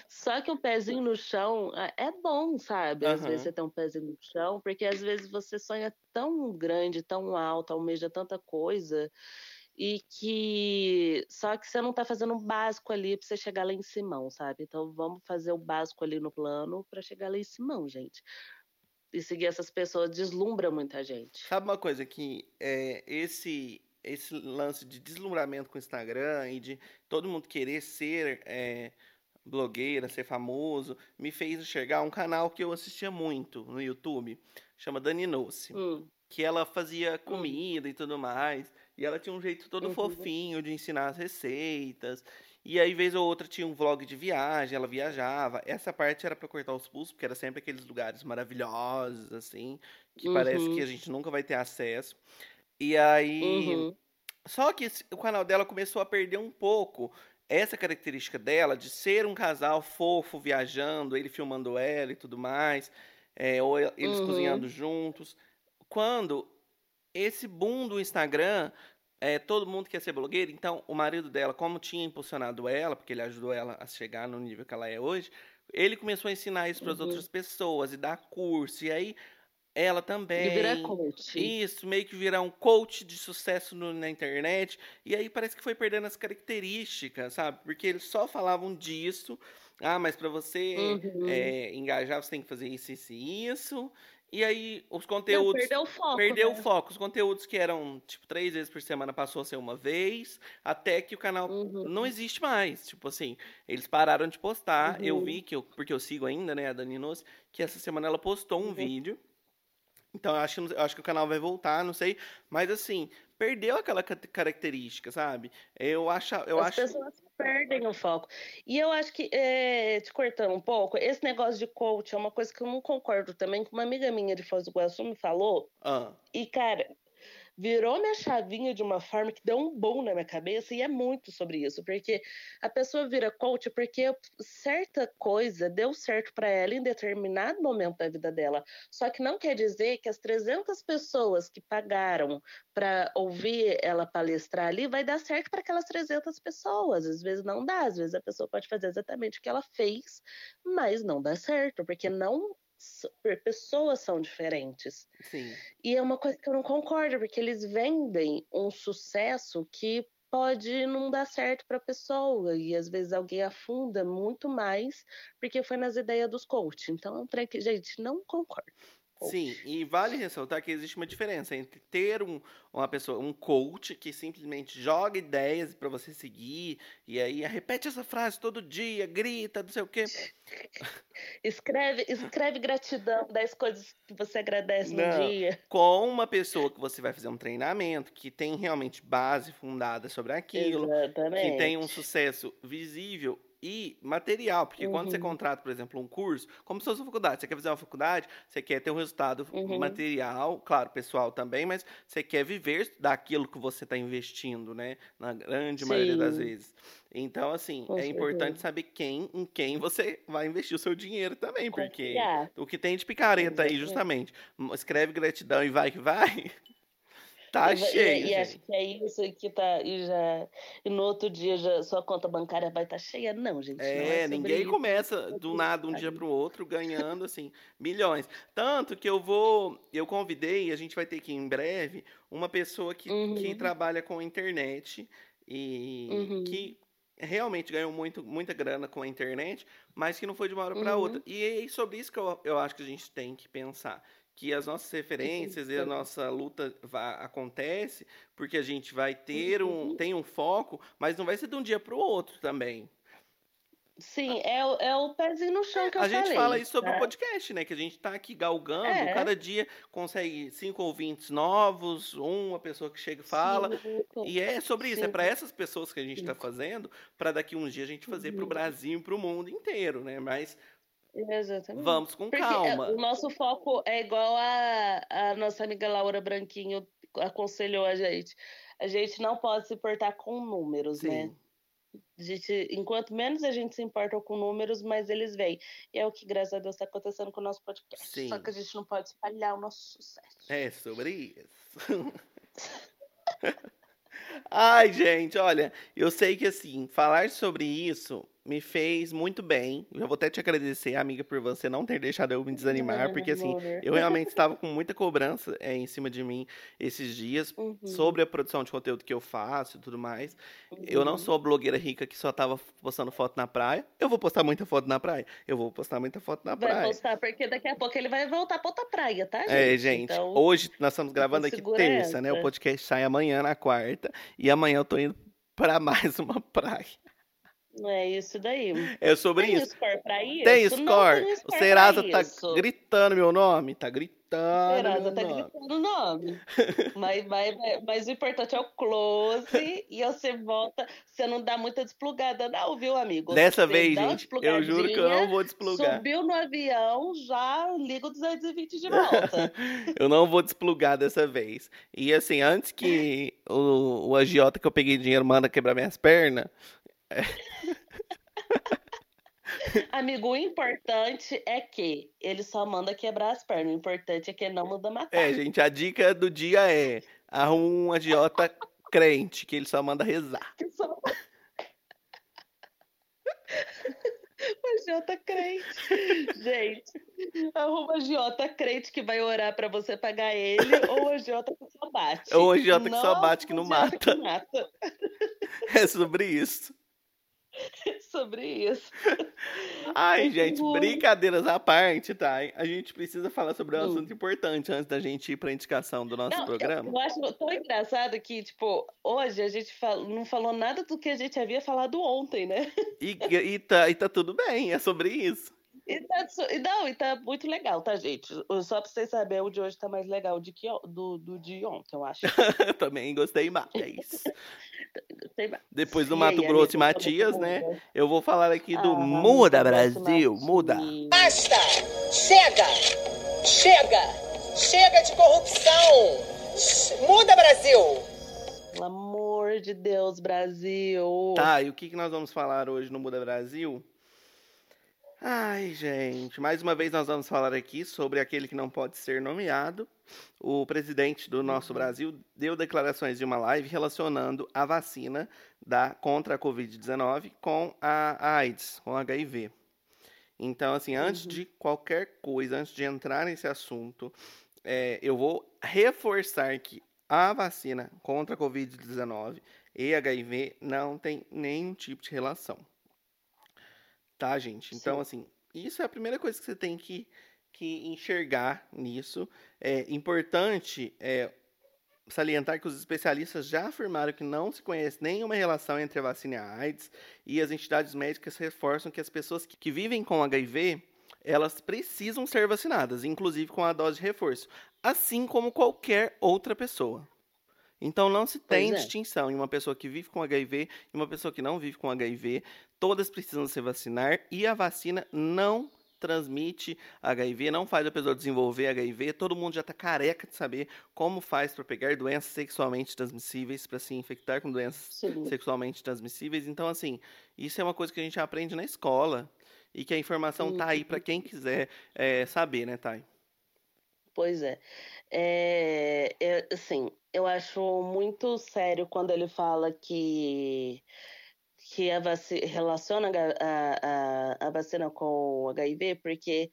Só que o pezinho no chão é bom, sabe? Às uhum. vezes você tem um pezinho no chão, porque às vezes você sonha tão grande, tão alto, almeja tanta coisa e que só que você não está fazendo o básico ali para você chegar lá em cima, sabe? Então vamos fazer o básico ali no plano para chegar lá em cima, gente. E seguir essas pessoas deslumbra muita gente. Sabe uma coisa que é, esse esse lance de deslumbramento com o Instagram e de todo mundo querer ser é, blogueira, ser famoso, me fez enxergar um canal que eu assistia muito no YouTube, chama Dani Noce, hum. que ela fazia hum. comida hum. e tudo mais. E ela tinha um jeito todo uhum. fofinho de ensinar as receitas. E aí, vez ou outra, tinha um vlog de viagem, ela viajava. Essa parte era para cortar os pulsos, porque era sempre aqueles lugares maravilhosos, assim, que uhum. parece que a uhum. gente nunca vai ter acesso. E aí. Uhum. Só que o canal dela começou a perder um pouco essa característica dela de ser um casal fofo viajando, ele filmando ela e tudo mais, é, ou eles uhum. cozinhando juntos. Quando esse boom do Instagram, é, todo mundo quer ser blogueira, então o marido dela, como tinha impulsionado ela, porque ele ajudou ela a chegar no nível que ela é hoje, ele começou a ensinar isso para as uhum. outras pessoas e dar curso. E aí ela também. E virar coach. Isso, meio que virar um coach de sucesso no, na internet. E aí parece que foi perdendo as características, sabe? Porque eles só falavam disso. Ah, mas para você uhum. é, engajar, você tem que fazer isso, isso e isso. E aí, os conteúdos. Não, perdeu o foco. Perdeu né? o foco. Os conteúdos que eram, tipo, três vezes por semana passou a ser uma vez, até que o canal uhum. não existe mais. Tipo assim, eles pararam de postar. Uhum. Eu vi, que eu, porque eu sigo ainda, né, a Dani Nos, que essa semana ela postou um uhum. vídeo. Então, eu acho, eu acho que o canal vai voltar, não sei. Mas, assim, perdeu aquela característica, sabe? Eu acho. Eu As acho... pessoas perdem o foco. E eu acho que, é, te cortando um pouco, esse negócio de coach é uma coisa que eu não concordo também, que uma amiga minha de Foz do Iguaçu me falou. Ah. E, cara, virou minha chavinha de uma forma que deu um bom na minha cabeça e é muito sobre isso, porque a pessoa vira coach porque certa coisa deu certo para ela em determinado momento da vida dela. Só que não quer dizer que as 300 pessoas que pagaram para ouvir ela palestrar ali vai dar certo para aquelas 300 pessoas. Às vezes não dá, às vezes a pessoa pode fazer exatamente o que ela fez, mas não dá certo, porque não pessoas são diferentes. Sim. E é uma coisa que eu não concordo, porque eles vendem um sucesso que pode não dar certo para a pessoa e às vezes alguém afunda muito mais porque foi nas ideias dos coaches. Então, para que gente não concordo. Sim, e vale ressaltar que existe uma diferença entre ter um, uma pessoa, um coach que simplesmente joga ideias para você seguir e aí repete essa frase todo dia, grita, não sei o quê. [laughs] Escreve, escreve gratidão das coisas que você agradece no não, dia. Com uma pessoa que você vai fazer um treinamento, que tem realmente base fundada sobre aquilo, Exatamente. que tem um sucesso visível e material, porque uhum. quando você uhum. contrata, por exemplo, um curso, como se fosse uma faculdade, você quer fazer uma faculdade, você quer ter um resultado uhum. material, claro, pessoal também, mas você quer viver daquilo que você está investindo, né? Na grande Sim. maioria das vezes. Então, assim, Com é certeza. importante saber quem, em quem você vai investir o seu dinheiro também, porque Confiar. o que tem de picareta aí, justamente, escreve gratidão e vai que vai. Tá e, cheio. E, e acho que é isso que tá. E, já, e no outro dia já, sua conta bancária vai estar tá cheia. Não, gente. É, não é ninguém isso. começa do nada um dia para o outro ganhando assim milhões. Tanto que eu vou. Eu convidei, a gente vai ter aqui em breve, uma pessoa que, uhum. que trabalha com internet e uhum. que realmente ganhou muito, muita grana com a internet, mas que não foi de uma hora para uhum. outra. E é sobre isso que eu, eu acho que a gente tem que pensar que as nossas referências e a nossa luta vai, acontece porque a gente vai ter um uhum. tem um foco, mas não vai ser de um dia para o outro também. Sim, é, o, é o pezinho no chão que eu a falei. A gente fala isso sobre tá? o podcast, né? Que a gente está aqui galgando, é. cada dia consegue cinco ouvintes novos, uma pessoa que chega e fala. Sim, e é sobre isso, é Sim. é para essas pessoas que a gente está fazendo, para daqui uns dias a gente fazer para o uhum. Brasil e para o mundo inteiro, né? Mas Exatamente. Vamos com Porque calma. O nosso foco é igual a, a nossa amiga Laura Branquinho aconselhou a gente. A gente não pode se importar com números, né? Sim. né? A gente, enquanto menos a gente se importa com números, mais eles vêm. E é o que, graças a Deus, está acontecendo com o nosso podcast. Sim. Só que a gente não pode espalhar o nosso sucesso. É sobre isso. [laughs] Ai, gente, olha, eu sei que assim, falar sobre isso me fez muito bem. Eu vou até te agradecer, amiga, por você não ter deixado eu me desanimar, porque assim, eu realmente estava com muita cobrança é, em cima de mim esses dias uhum. sobre a produção de conteúdo que eu faço e tudo mais. Uhum. Eu não uhum. sou a blogueira rica que só tava postando foto na praia. Eu vou postar muita foto na praia. Eu vou postar muita foto na praia. Vai postar, porque daqui a pouco ele vai voltar pra outra praia, tá, gente? É, gente. Então, hoje nós estamos gravando aqui terça, né? O podcast sai amanhã na quarta. E amanhã eu tô indo para [laughs] mais uma praia. Não é isso daí. É sobre tem isso. Score pra isso? Tem score. Não, tem score o Serasa tá isso. gritando meu nome. Tá gritando. Serasa tá nome. gritando o nome. [laughs] mas, mas, mas, o importante é o close e você volta. Você não dá muita desplugada, não, viu, amigo? Dessa você vez, gente, eu juro que eu não vou desplugar. Subiu no avião, já liga o 220 de volta. [laughs] eu não vou desplugar dessa vez. E assim, antes que o, o agiota que eu peguei dinheiro manda quebrar minhas pernas. É... [laughs] Amigo, o importante é que ele só manda quebrar as pernas. O importante é que ele não manda matar. É, gente, a dica do dia é arruma um agiota crente, que ele só manda rezar. Que só... o [laughs] agiota crente. Gente, arruma agiota crente que vai orar pra você pagar ele, ou agiota que só bate. Ou agiota que só bate, que não mata. Que mata. [laughs] É sobre isso. [laughs] sobre isso. Ai, gente, brincadeiras à parte, tá? A gente precisa falar sobre um hum. assunto importante antes da gente ir para a indicação do nosso não, programa. Eu, eu, acho tão engraçado que, tipo, hoje a gente fal... não falou nada do que a gente havia falado ontem, né? E, e, tá, e tá tudo bem, é sobre isso. E tá, não, e tá muito legal, tá, gente? Só pra vocês saberem, o de hoje tá mais legal do que do, do de ontem, eu acho. [laughs] Também gostei mais. Depois do e Mato aí, Grosso e Matias, né? Eu vou falar aqui do ah, Muda Brasil, muda. Basta! Chega! Chega! Chega de corrupção! Muda Brasil! Pelo amor de Deus, Brasil! Tá, e o que, que nós vamos falar hoje no Muda Brasil? Ai, gente, mais uma vez nós vamos falar aqui sobre aquele que não pode ser nomeado. O presidente do nosso uhum. Brasil deu declarações de uma live relacionando a vacina da contra a Covid-19 com a AIDS, com HIV. Então, assim, antes uhum. de qualquer coisa, antes de entrar nesse assunto, é, eu vou reforçar que a vacina contra a Covid-19 e HIV não tem nenhum tipo de relação. Tá, gente? Então, Sim. assim, isso é a primeira coisa que você tem que, que enxergar nisso. É importante é, salientar que os especialistas já afirmaram que não se conhece nenhuma relação entre a vacina e a AIDS, e as entidades médicas reforçam que as pessoas que, que vivem com HIV elas precisam ser vacinadas, inclusive com a dose de reforço, assim como qualquer outra pessoa. Então não se tem é. distinção em uma pessoa que vive com HIV e uma pessoa que não vive com HIV. Todas precisam se vacinar e a vacina não transmite HIV, não faz a pessoa desenvolver HIV. Todo mundo já está careca de saber como faz para pegar doenças sexualmente transmissíveis, para se infectar com doenças Sim. sexualmente transmissíveis. Então, assim, isso é uma coisa que a gente aprende na escola e que a informação está aí para quem quiser é, saber, né, Thay? Pois é. é. é. Assim, eu acho muito sério quando ele fala que que a vacina, relaciona a, a, a vacina com o HIV, porque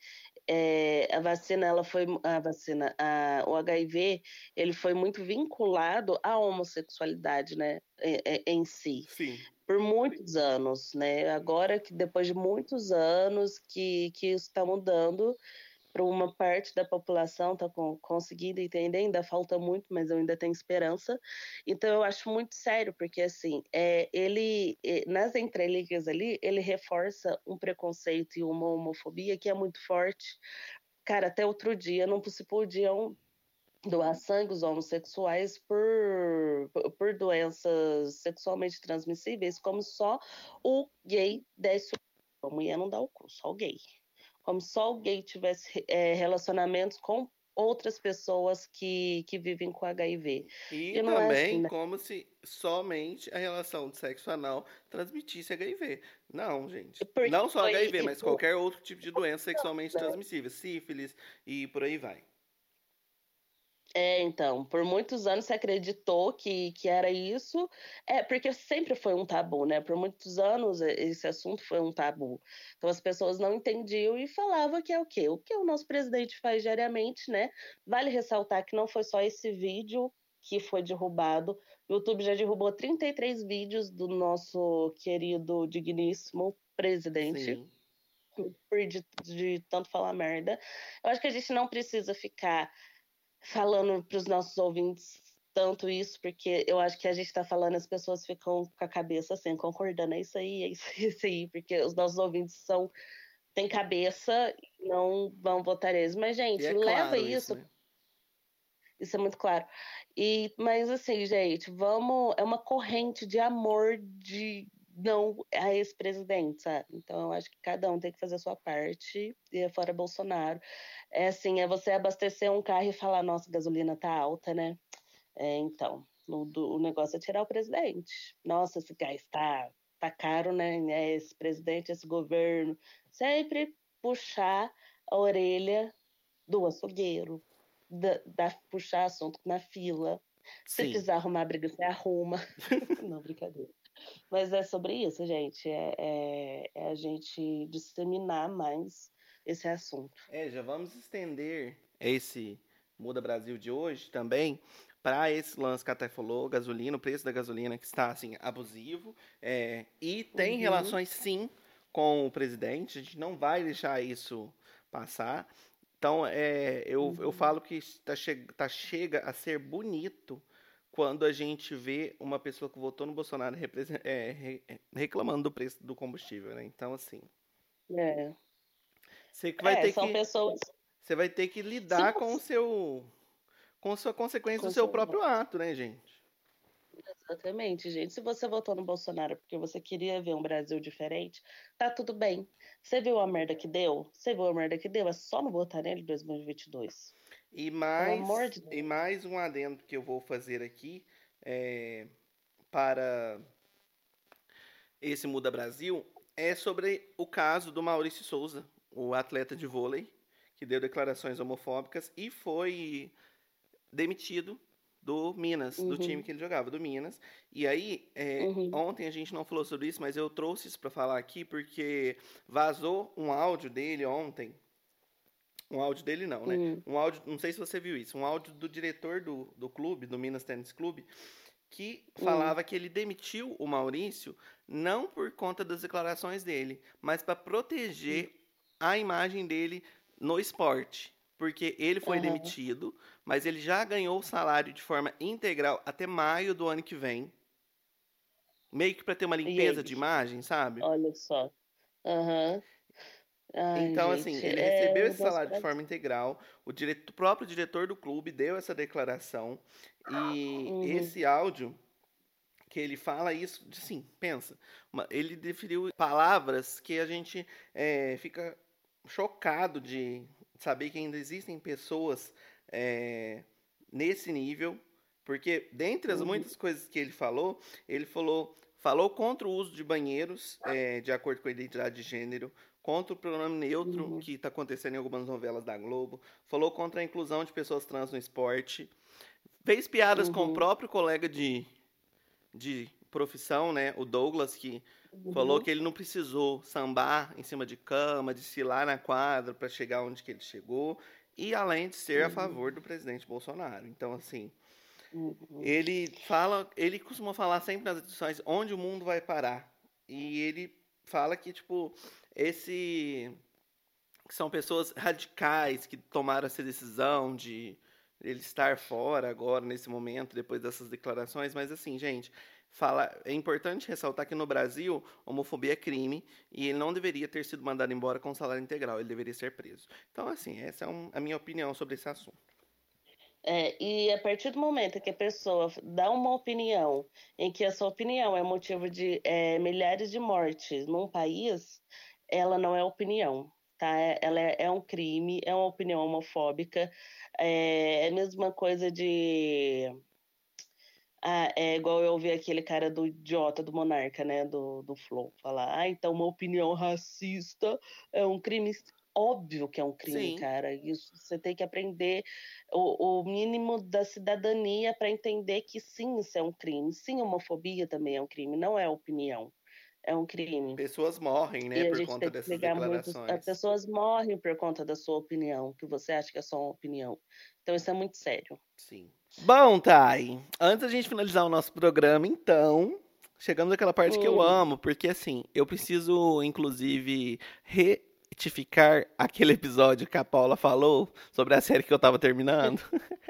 é, a vacina, ela foi a vacina, a, o HIV, ele foi muito vinculado à homossexualidade, né, em, em si. Sim. Por muitos anos, né? Agora que depois de muitos anos que que isso está mudando, para uma parte da população tá com, conseguindo entender, ainda falta muito, mas eu ainda tenho esperança. Então eu acho muito sério, porque assim, é, ele é, nas entrelinhas ali, ele reforça um preconceito e uma homofobia que é muito forte. Cara, até outro dia não se podiam doar sangue os homossexuais por, por doenças sexualmente transmissíveis, como só o gay desse a mulher não dá o cu, só o gay como só o gay tivesse é, relacionamentos com outras pessoas que, que vivem com HIV. E, e também é assim, né? como se somente a relação de sexo anal transmitisse HIV. Não, gente. Porque não só HIV, mas qualquer outro tipo de doença sexualmente né? transmissível, sífilis e por aí vai. É, então, por muitos anos se acreditou que, que era isso, é porque sempre foi um tabu, né? Por muitos anos esse assunto foi um tabu. Então as pessoas não entendiam e falavam que é o quê? O que o nosso presidente faz diariamente, né? Vale ressaltar que não foi só esse vídeo que foi derrubado. O YouTube já derrubou 33 vídeos do nosso querido, digníssimo presidente. Sim. Por de, de tanto falar merda. Eu acho que a gente não precisa ficar falando para os nossos ouvintes tanto isso, porque eu acho que a gente está falando, as pessoas ficam com a cabeça assim, concordando, é isso aí, é isso, [laughs] é isso aí, porque os nossos ouvintes são têm cabeça e não vão votar eles. Mas, gente, é leva claro isso. Isso, né? isso é muito claro. E, mas assim, gente, vamos. É uma corrente de amor de não a ex-presidente, sabe? Então eu acho que cada um tem que fazer a sua parte, e é fora Bolsonaro. É assim, é você abastecer um carro e falar, nossa, a gasolina tá alta, né? É, então, o, o, negócio é tirar o presidente. Nossa, esse gás tá, tá caro, né? É esse presidente, esse governo. Sempre puxar a orelha do açougueiro, da, da puxar assunto na fila. Se Sim. precisar arrumar briga, você arruma. [laughs] Não, brincadeira. Mas é sobre isso, gente. É, é, é a gente disseminar mais esse assunto. É, já vamos estender esse Muda Brasil de hoje também para esse lance que a Thay falou, gasolina, o preço da gasolina que está assim abusivo é, e tem uhum. relações sim com o presidente. A gente não vai deixar isso passar. Então, é, eu, uhum. eu falo que tá, che tá, chega a ser bonito quando a gente vê uma pessoa que votou no Bolsonaro é, reclamando do preço do combustível, né? Então, assim. É. Você vai é, ter que, pessoas. Você vai ter que lidar Sim, com o seu. com a sua consequência com do seu próprio ato, né, gente? Exatamente, gente. Se você votou no Bolsonaro porque você queria ver um Brasil diferente, tá tudo bem. Você viu a merda que deu? Você viu a merda que deu? É só não votar nele em 2022. E mais, de e mais um adendo que eu vou fazer aqui é, para esse Muda Brasil é sobre o caso do Maurício Souza, o atleta de vôlei, que deu declarações homofóbicas e foi demitido do Minas, uhum. do time que ele jogava, do Minas. E aí, é, uhum. ontem a gente não falou sobre isso, mas eu trouxe isso para falar aqui porque vazou um áudio dele ontem. Um áudio dele não, né? Uhum. Um áudio, não sei se você viu isso, um áudio do diretor do, do clube, do Minas Tennis Clube, que hum. falava que ele demitiu o Maurício não por conta das declarações dele, mas para proteger hum. a imagem dele no esporte. Porque ele foi uhum. demitido, mas ele já ganhou o salário de forma integral até maio do ano que vem. Meio que para ter uma limpeza de imagem, sabe? Olha só. Aham. Uhum. Ai, então, gente, assim, ele é, recebeu esse salário de forma integral. O, diretor, o próprio diretor do clube deu essa declaração. E uhum. esse áudio, que ele fala isso, sim, pensa. Ele definiu palavras que a gente é, fica chocado de saber que ainda existem pessoas é, nesse nível. Porque, dentre as uhum. muitas coisas que ele falou, ele falou falou contra o uso de banheiros é, de acordo com a identidade de gênero, contra o pronome neutro, uhum. que está acontecendo em algumas novelas da Globo, falou contra a inclusão de pessoas trans no esporte, fez piadas uhum. com o uhum. próprio colega de, de profissão, né, o Douglas, que uhum. falou que ele não precisou sambar em cima de cama, desfilar na quadra para chegar onde que ele chegou, e além de ser a uhum. favor do presidente Bolsonaro. Então, assim, uhum. ele fala, ele costuma falar sempre nas edições onde o mundo vai parar. E ele fala que, tipo, esse que são pessoas radicais que tomaram essa decisão de ele estar fora agora nesse momento depois dessas declarações, mas assim, gente, fala, é importante ressaltar que no Brasil homofobia é crime e ele não deveria ter sido mandado embora com salário integral, ele deveria ser preso. Então, assim, essa é um, a minha opinião sobre esse assunto. É, e a partir do momento que a pessoa dá uma opinião em que a sua opinião é motivo de é, milhares de mortes num país, ela não é opinião, tá? É, ela é, é um crime, é uma opinião homofóbica, é, é a mesma coisa de. Ah, é igual eu ouvi aquele cara do idiota do Monarca, né? Do, do Flow, falar, ah, então uma opinião racista é um crime. Óbvio que é um crime, Sim. cara. Isso você tem que aprender o, o mínimo da cidadania para entender que sim, isso é um crime. Sim, homofobia também é um crime, não é opinião é um crime. Pessoas morrem, né, e por conta dessas declarações. Muito, as pessoas morrem por conta da sua opinião, que você acha que é só uma opinião. Então isso é muito sério. Sim. Bom, Thay, antes da gente finalizar o nosso programa, então, chegamos naquela parte hum. que eu hum. amo, porque assim, eu preciso, inclusive, retificar aquele episódio que a Paula falou sobre a série que eu tava terminando. [laughs]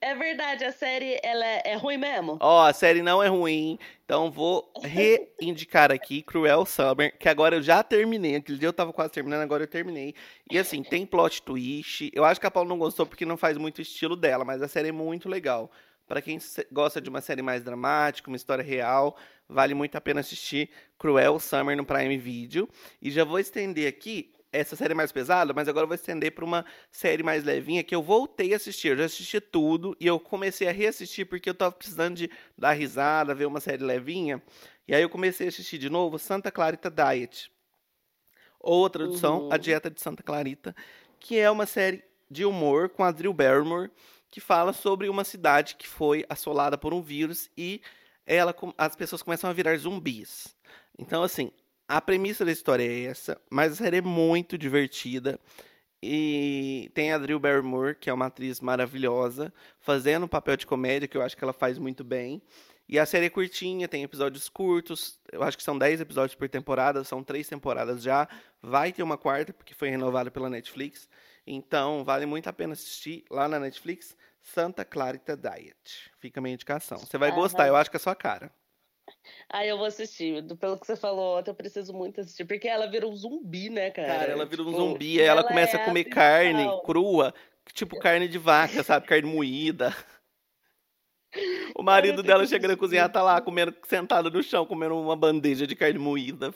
É verdade, a série ela é, é ruim mesmo. Ó, oh, a série não é ruim, então vou reindicar aqui Cruel Summer, que agora eu já terminei. Aquele dia eu tava quase terminando, agora eu terminei. E assim, tem plot twist. Eu acho que a Paula não gostou porque não faz muito estilo dela, mas a série é muito legal. Para quem gosta de uma série mais dramática, uma história real, vale muito a pena assistir Cruel Summer no Prime Video. E já vou estender aqui essa série mais pesada, mas agora eu vou estender para uma série mais levinha que eu voltei a assistir. Eu já assisti tudo e eu comecei a reassistir porque eu tava precisando de dar risada, ver uma série levinha. E aí eu comecei a assistir de novo Santa Clarita Diet. Ou a tradução, uhum. A Dieta de Santa Clarita, que é uma série de humor com a Drew Barrymore, que fala sobre uma cidade que foi assolada por um vírus e ela, as pessoas começam a virar zumbis. Então, assim, a premissa da história é essa, mas a série é muito divertida. E tem a Drew Barrymore, que é uma atriz maravilhosa, fazendo um papel de comédia, que eu acho que ela faz muito bem. E a série é curtinha, tem episódios curtos, eu acho que são 10 episódios por temporada, são três temporadas já. Vai ter uma quarta, porque foi renovada pela Netflix. Então, vale muito a pena assistir lá na Netflix, Santa Clarita Diet. Fica a minha indicação. Você vai gostar, eu acho que é a sua cara. Ah, eu vou assistir. Pelo que você falou ontem, eu preciso muito assistir. Porque ela vira um zumbi, né, cara? Cara, ela vira um tipo, zumbi, e ela, ela começa é a comer a carne crua, tipo carne de vaca, sabe? Carne moída. O marido dela chega na cozinha, tá lá comendo, sentado no chão, comendo uma bandeja de carne moída.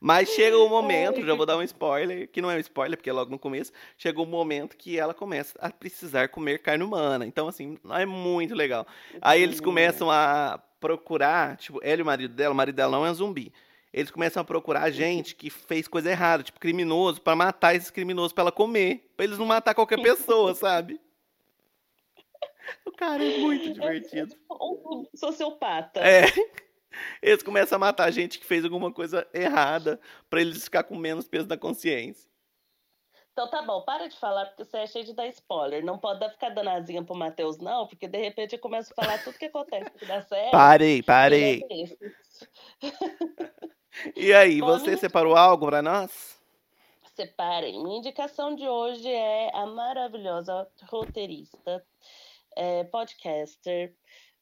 Mas chega o momento, já vou dar um [laughs] spoiler, que não é um spoiler, porque é logo no começo, chega o momento que ela começa a precisar comer carne humana. Então, assim, é muito legal. Aí eles começam a procurar, tipo, ela e o marido dela, o marido dela não é um zumbi. Eles começam a procurar gente que fez coisa errada, tipo, criminoso, para matar esses criminosos pra ela comer. Pra eles não matar qualquer pessoa, [laughs] sabe? O cara é muito divertido. Um sociopata. É. [laughs] Eles começam a matar gente que fez alguma coisa errada para eles ficar com menos peso na consciência. Então tá bom, para de falar, porque você é cheio de dar spoiler. Não pode ficar dando asinha pro Matheus, não, porque de repente eu começo a falar tudo que acontece na série. Parei, parei. E aí, [laughs] você separou algo para nós? Separem. Minha indicação de hoje é a maravilhosa roteirista, é, podcaster,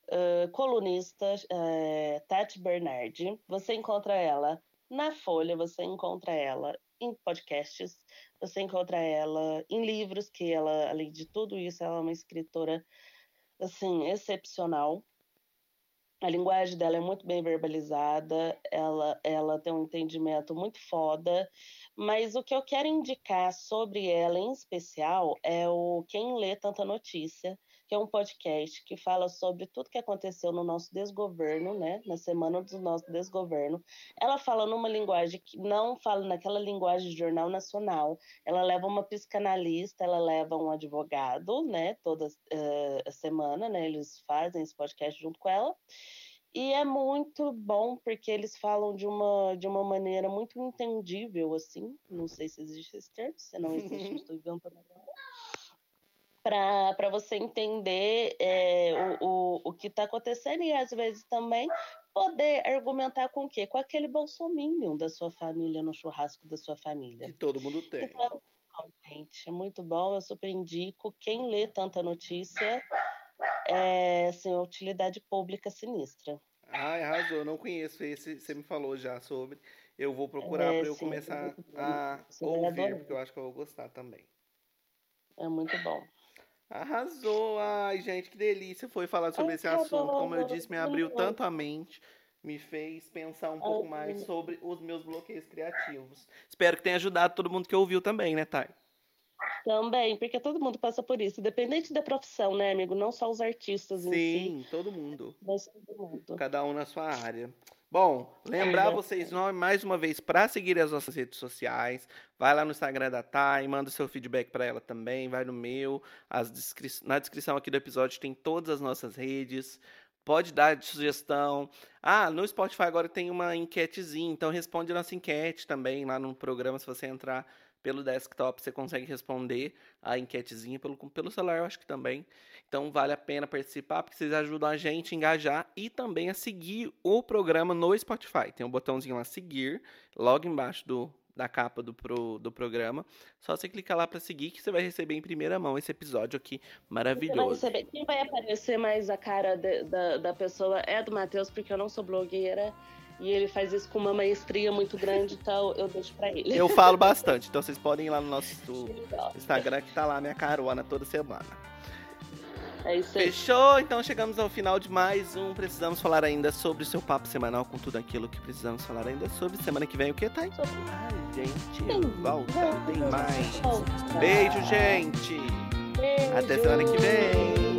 uh, colunista uh, Tati Bernardi. Você encontra ela na Folha, você encontra ela em podcasts, você encontra ela em livros, que ela, além de tudo isso, ela é uma escritora assim excepcional. A linguagem dela é muito bem verbalizada, ela, ela tem um entendimento muito foda, mas o que eu quero indicar sobre ela em especial é o Quem Lê Tanta Notícia, que é um podcast que fala sobre tudo que aconteceu no nosso desgoverno, né? Na semana do nosso desgoverno. Ela fala numa linguagem que não fala naquela linguagem de jornal nacional. Ela leva uma psicanalista, ela leva um advogado, né? Toda uh, semana, né? Eles fazem esse podcast junto com ela. E é muito bom porque eles falam de uma, de uma maneira muito entendível, assim. Não sei se existe esse termo, se não existe, [laughs] estou inventando agora para você entender é, o, o, o que está acontecendo e às vezes também poder argumentar com o quê? Com aquele bolsominho da sua família no churrasco da sua família. Que todo mundo tem. Então, gente, é muito bom, eu super indico. Quem lê tanta notícia é assim, utilidade pública sinistra. Ai, arrasou, eu não conheço esse, você me falou já sobre. Eu vou procurar é, para eu sim, começar a ouvir, porque eu acho que eu vou gostar também. É muito bom. Arrasou! Ai, gente, que delícia foi falar sobre esse assunto. Como eu disse, me abriu tanto a mente, me fez pensar um pouco mais sobre os meus bloqueios criativos. Espero que tenha ajudado todo mundo que ouviu também, né, Thay? Também, porque todo mundo passa por isso, independente da profissão, né, amigo? Não só os artistas Sim, si. todo mundo. Mas todo mundo. Cada um na sua área. Bom, lembrar vocês mais uma vez para seguir as nossas redes sociais. Vai lá no Instagram da Thay, manda seu feedback para ela também. Vai no meu. Descri na descrição aqui do episódio tem todas as nossas redes. Pode dar sugestão. Ah, no Spotify agora tem uma enquetezinha, então responde a nossa enquete também lá no programa se você entrar pelo desktop você consegue responder a enquetezinha pelo, pelo celular, eu acho que também. Então vale a pena participar, porque vocês ajudam a gente a engajar e também a seguir o programa no Spotify. Tem um botãozinho lá, seguir, logo embaixo do, da capa do, pro, do programa. Só você clicar lá para seguir que você vai receber em primeira mão esse episódio aqui maravilhoso. Vai Quem vai aparecer mais a cara de, da, da pessoa é do Matheus, porque eu não sou blogueira. E ele faz isso com uma maestria muito grande, então eu deixo pra ele. Eu falo bastante, então vocês podem ir lá no nosso [laughs] Instagram que tá lá minha carona toda semana. É isso aí. Fechou? Então chegamos ao final de mais um. Precisamos falar ainda sobre o seu papo semanal com tudo aquilo que precisamos falar ainda sobre. Semana que vem o que, tá? Ai, gente, tem volta, tem mais. Beijo, gente. Beijo. Até semana que vem.